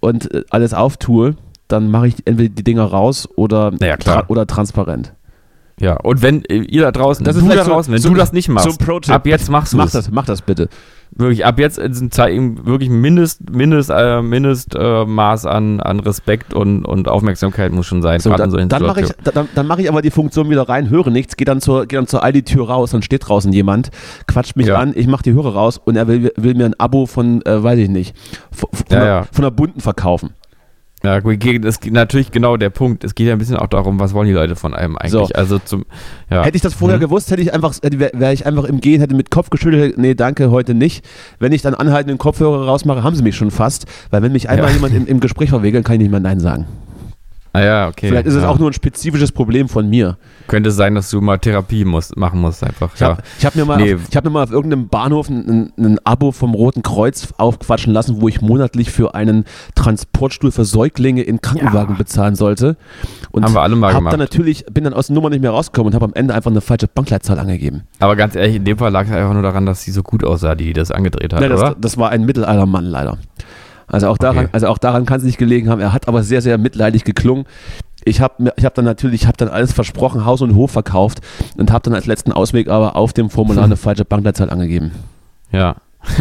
und äh, alles auftue, dann mache ich entweder die Dinger raus oder, ja, tra oder transparent. ja, und wenn äh, ihr da draußen, Das ist du da vielleicht so- draußen, wenn so- du das nicht machst, so ab jetzt machst du Mach es. das, mach das bitte. Wirklich, ab jetzt sind Zeichen wirklich Mindest, Mindest, äh, Mindest äh, Maß an, an Respekt und, und Aufmerksamkeit muss schon sein. So, dann solchen dann mache ich, dann, dann mach ich aber die Funktion wieder rein, höre nichts, gehe dann zur, geh dann zur Aldi-Tür raus, dann steht draußen jemand, quatscht mich Ja. an, ich mache die Hörer raus und er will, will mir ein Abo von, äh, weiß ich nicht, von, von, Ja, der, ja. von der Bunten verkaufen. Ja, das ist natürlich genau der Punkt. Es geht ja ein bisschen auch darum, was wollen die Leute von einem eigentlich. So. Also zum, ja. Hätte ich das vorher Mhm. gewusst, hätte ich einfach, wäre wär ich einfach im Gehen, hätte mit Kopf geschüttelt, nee, danke, heute nicht. Wenn ich dann anhaltenden Kopfhörer rausmache, haben sie mich schon fast, weil wenn mich einmal Ja. jemand im, im Gespräch verwegelt, kann ich nicht mehr Nein sagen. Ah ja, okay. Vielleicht ist es ja. auch nur ein spezifisches Problem von mir. Könnte sein, dass du mal Therapie musst, machen musst einfach. Ich Ja. habe hab mir, mal Nee. auf- ich hab mir mal auf irgendeinem Bahnhof ein, ein, ein Abo vom Roten Kreuz aufquatschen lassen, wo ich monatlich für einen Transportstuhl für Säuglinge in Krankenwagen Ja. bezahlen sollte. Und Haben wir alle mal hab gemacht. dann natürlich, bin dann aus der Nummer nicht mehr rausgekommen und habe am Ende einfach eine falsche Bankleitzahl angegeben. Aber ganz ehrlich, in dem Fall lag es einfach nur daran, dass sie so gut aussah, die, die das angedreht hat, Nein, das, oder? das war ein mittelalter Mann leider. Also auch daran, Okay. also auch daran kann es nicht gelegen haben. Er hat aber sehr, sehr mitleidig geklungen. Ich habe ich hab dann natürlich, ich habe dann alles versprochen, Haus und Hof verkauft und habe dann als letzten Ausweg aber auf dem Formular eine falsche Bankleitzahl angegeben. Ja.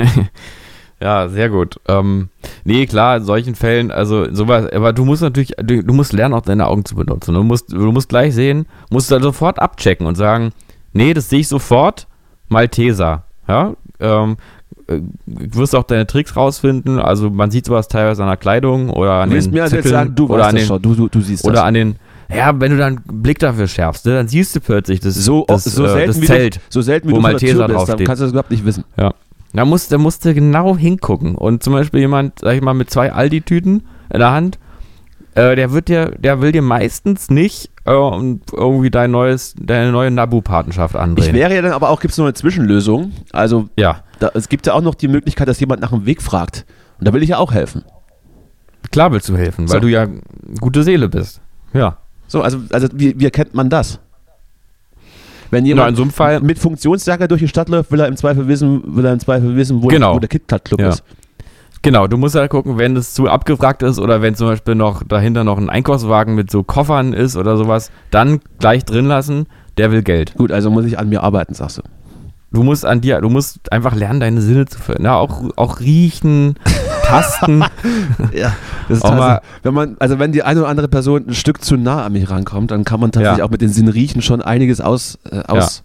Ja, sehr gut. Ähm, nee, klar, in solchen Fällen, also sowas, aber du musst natürlich, du, du musst lernen, auch deine Augen zu benutzen. Du musst, du musst gleich sehen, musst dann sofort abchecken und sagen, nee, das sehe ich sofort, Malteser. Ja, ähm, äh, wirst auch deine Tricks rausfinden. Also man sieht sowas teilweise an der Kleidung oder an Du den mir jetzt Zipfeln sagen, du oder an den, schon, du, du, du siehst oder das. an den, ja, wenn du dann einen Blick dafür schärfst, ne, dann siehst du plötzlich das, so, das, so äh, selten das wie Zelt. du, so selten wie wo du Malteser bist, dann draufsteht. kannst du das überhaupt nicht wissen. Da musst, da musst du genau hingucken. Und zum Beispiel jemand, sag ich mal, mit zwei Aldi-Tüten in der Hand, äh, der wird dir, der will dir meistens nicht äh, irgendwie dein neues, deine neue Nabu-Patenschaft Ich andrehen. wäre ja dann aber auch, gibt es noch eine Zwischenlösung. Also ja, da, es gibt ja auch noch die Möglichkeit, dass jemand nach dem Weg fragt. Und da will ich ja auch helfen. klar willst du helfen, So. weil du ja gute Seele bist. Ja. So, also, also wie, wie erkennt man das? Wenn Na, jemand in so einem Fall, mit Funktionsjacke durch die Stadt läuft, will er im Zweifel wissen, will er im Zweifel wissen, wo, Genau. wo der KitKat-Club Ja. ist. genau, du musst halt gucken, wenn es zu abgefragt ist oder wenn zum Beispiel noch dahinter noch ein Einkaufswagen mit so Koffern ist oder sowas, dann gleich drin lassen, der will Geld. Gut, also muss ich an mir arbeiten, sagst du. Du musst an dir, du musst einfach lernen, deine Sinne zu fördern. Ja, auch, auch riechen, tasten. Ja, das ist Auch mal- wenn man, also wenn die eine oder andere Person ein Stück zu nah an mich rankommt, dann kann man tatsächlich Ja. auch mit den Sinnriechen schon einiges aus, äh, aus,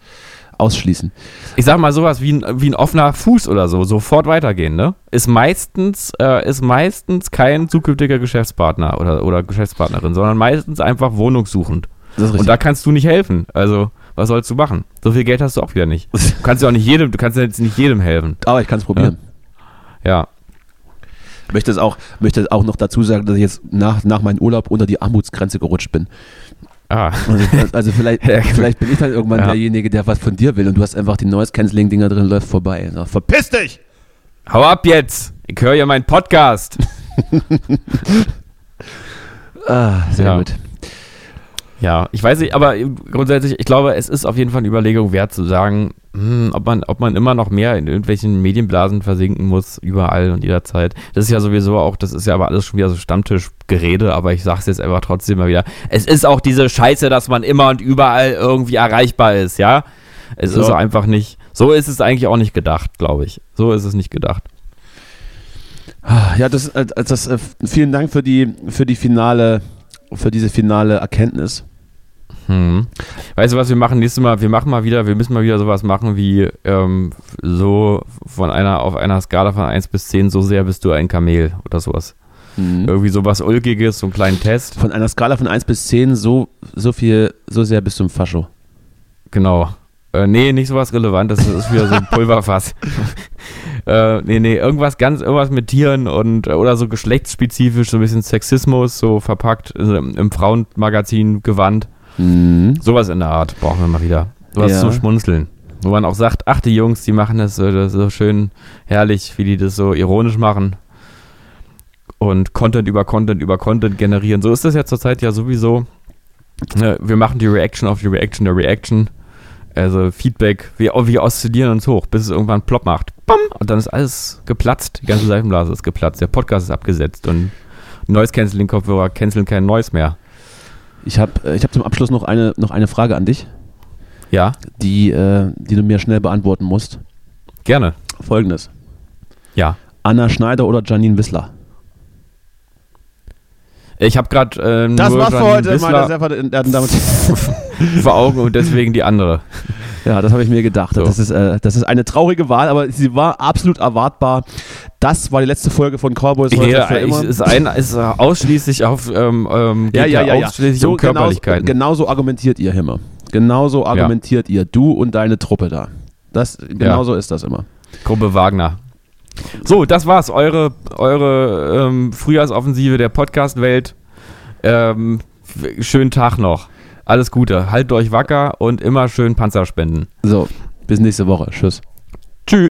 ausschließen. ich sag mal sowas wie ein, wie ein offener Fuß oder so, sofort weitergehen, ne? Ist meistens, äh, ist meistens kein zukünftiger Geschäftspartner oder, oder Geschäftspartnerin, sondern meistens einfach wohnungssuchend. Das ist richtig. Und da kannst du nicht helfen. Also, was sollst du machen? So viel Geld hast du auch wieder nicht. Du kannst ja auch nicht jedem, du kannst ja jetzt nicht jedem helfen. Aber ich kann es probieren. Ja. Möchte es auch, möchte auch noch dazu sagen, dass ich jetzt nach, nach meinem Urlaub unter die Armutsgrenze gerutscht bin. Ah. Also, also vielleicht, Ja, vielleicht bin ich dann irgendwann Ja. derjenige, der was von dir will und du hast einfach die Noise Canceling Dinger drin, läuft vorbei. So, verpiss dich! Hau ab jetzt! Ich höre ja meinen Podcast. Ah, sehr Ja. gut. Ja, ich weiß nicht, aber grundsätzlich, ich glaube, es ist auf jeden Fall eine Überlegung wert zu sagen, hm, ob, man, ob man immer noch mehr in irgendwelchen Medienblasen versinken muss, überall und jederzeit. Das ist ja sowieso auch, das ist ja aber alles schon wieder so Stammtischgerede, aber ich sag's jetzt einfach trotzdem mal wieder. Es ist auch diese Scheiße, dass man immer und überall irgendwie erreichbar ist, ja? Es So. ist einfach nicht, so ist es eigentlich auch nicht gedacht, glaube ich. So ist es nicht gedacht. Ah, Ja, das, äh, das, äh, vielen Dank für die, für die finale, für diese finale Erkenntnis. Hm. Weißt du, was wir machen nächstes Mal? Wir machen mal wieder, wir müssen mal wieder sowas machen wie ähm, so von einer auf einer Skala von 1 bis 10, so sehr bist du ein Kamel oder sowas. Irgendwie sowas Ulkiges, so einen kleinen Test. Von einer Skala von 1 bis 10, so, so viel, so sehr bist du im Fascho. Genau. Äh, nee, nicht sowas Relevantes, das ist wieder so ein Pulverfass. Äh, nee, nee, irgendwas ganz, irgendwas mit Tieren und oder so geschlechtsspezifisch, so ein bisschen Sexismus, so verpackt äh, im Frauenmagazin gewandt. Mhm. Sowas in der Art brauchen wir mal wieder. Sowas Ja. zum Schmunzeln. Wo man auch sagt, ach, die Jungs, die machen das so, das so schön herrlich, wie die das so ironisch machen. Und Content über Content über Content generieren. So ist das ja zurzeit ja sowieso. Ne, Wir machen die Reaction auf die Reaction der Reaction. Also Feedback, wir, wir oszillieren uns hoch, bis es irgendwann plopp macht. Bam! Und dann ist alles geplatzt. Die ganze Seifenblase ist geplatzt. Der Podcast ist abgesetzt und Noise Canceling Kopfhörer canceln kein Noise mehr. Ich habe ich hab zum Abschluss noch eine, noch eine Frage an dich, Ja, die, äh, die du mir schnell beantworten musst. gerne. Folgendes. Ja. Anna Schneider oder Janine Wissler? Ich habe gerade äh, Das war's für heute, meine sehr verehrten Damen vor Augen und deswegen die andere. Ja, das habe ich mir gedacht. So. Das, ist, äh, das ist eine traurige Wahl, aber sie war absolut erwartbar. Das war die letzte Folge von Cowboys heute Ja, für immer. ist, ein, ist ausschließlich auf ähm, ähm, ja, ja, ja, ja. ausschließlich So um genauso, Körperlichkeiten. genauso argumentiert ihr immer. Genauso argumentiert ihr, du und deine Truppe da. Das, genauso ist das immer. Gruppe Wagner. So, das war's. Eure, eure ähm, Frühjahrsoffensive der Podcast-Welt. Ähm, schönen Tag noch. Alles Gute. Haltet euch wacker und immer schön Panzer spenden. So, bis nächste Woche. Tschüss. Tschüss.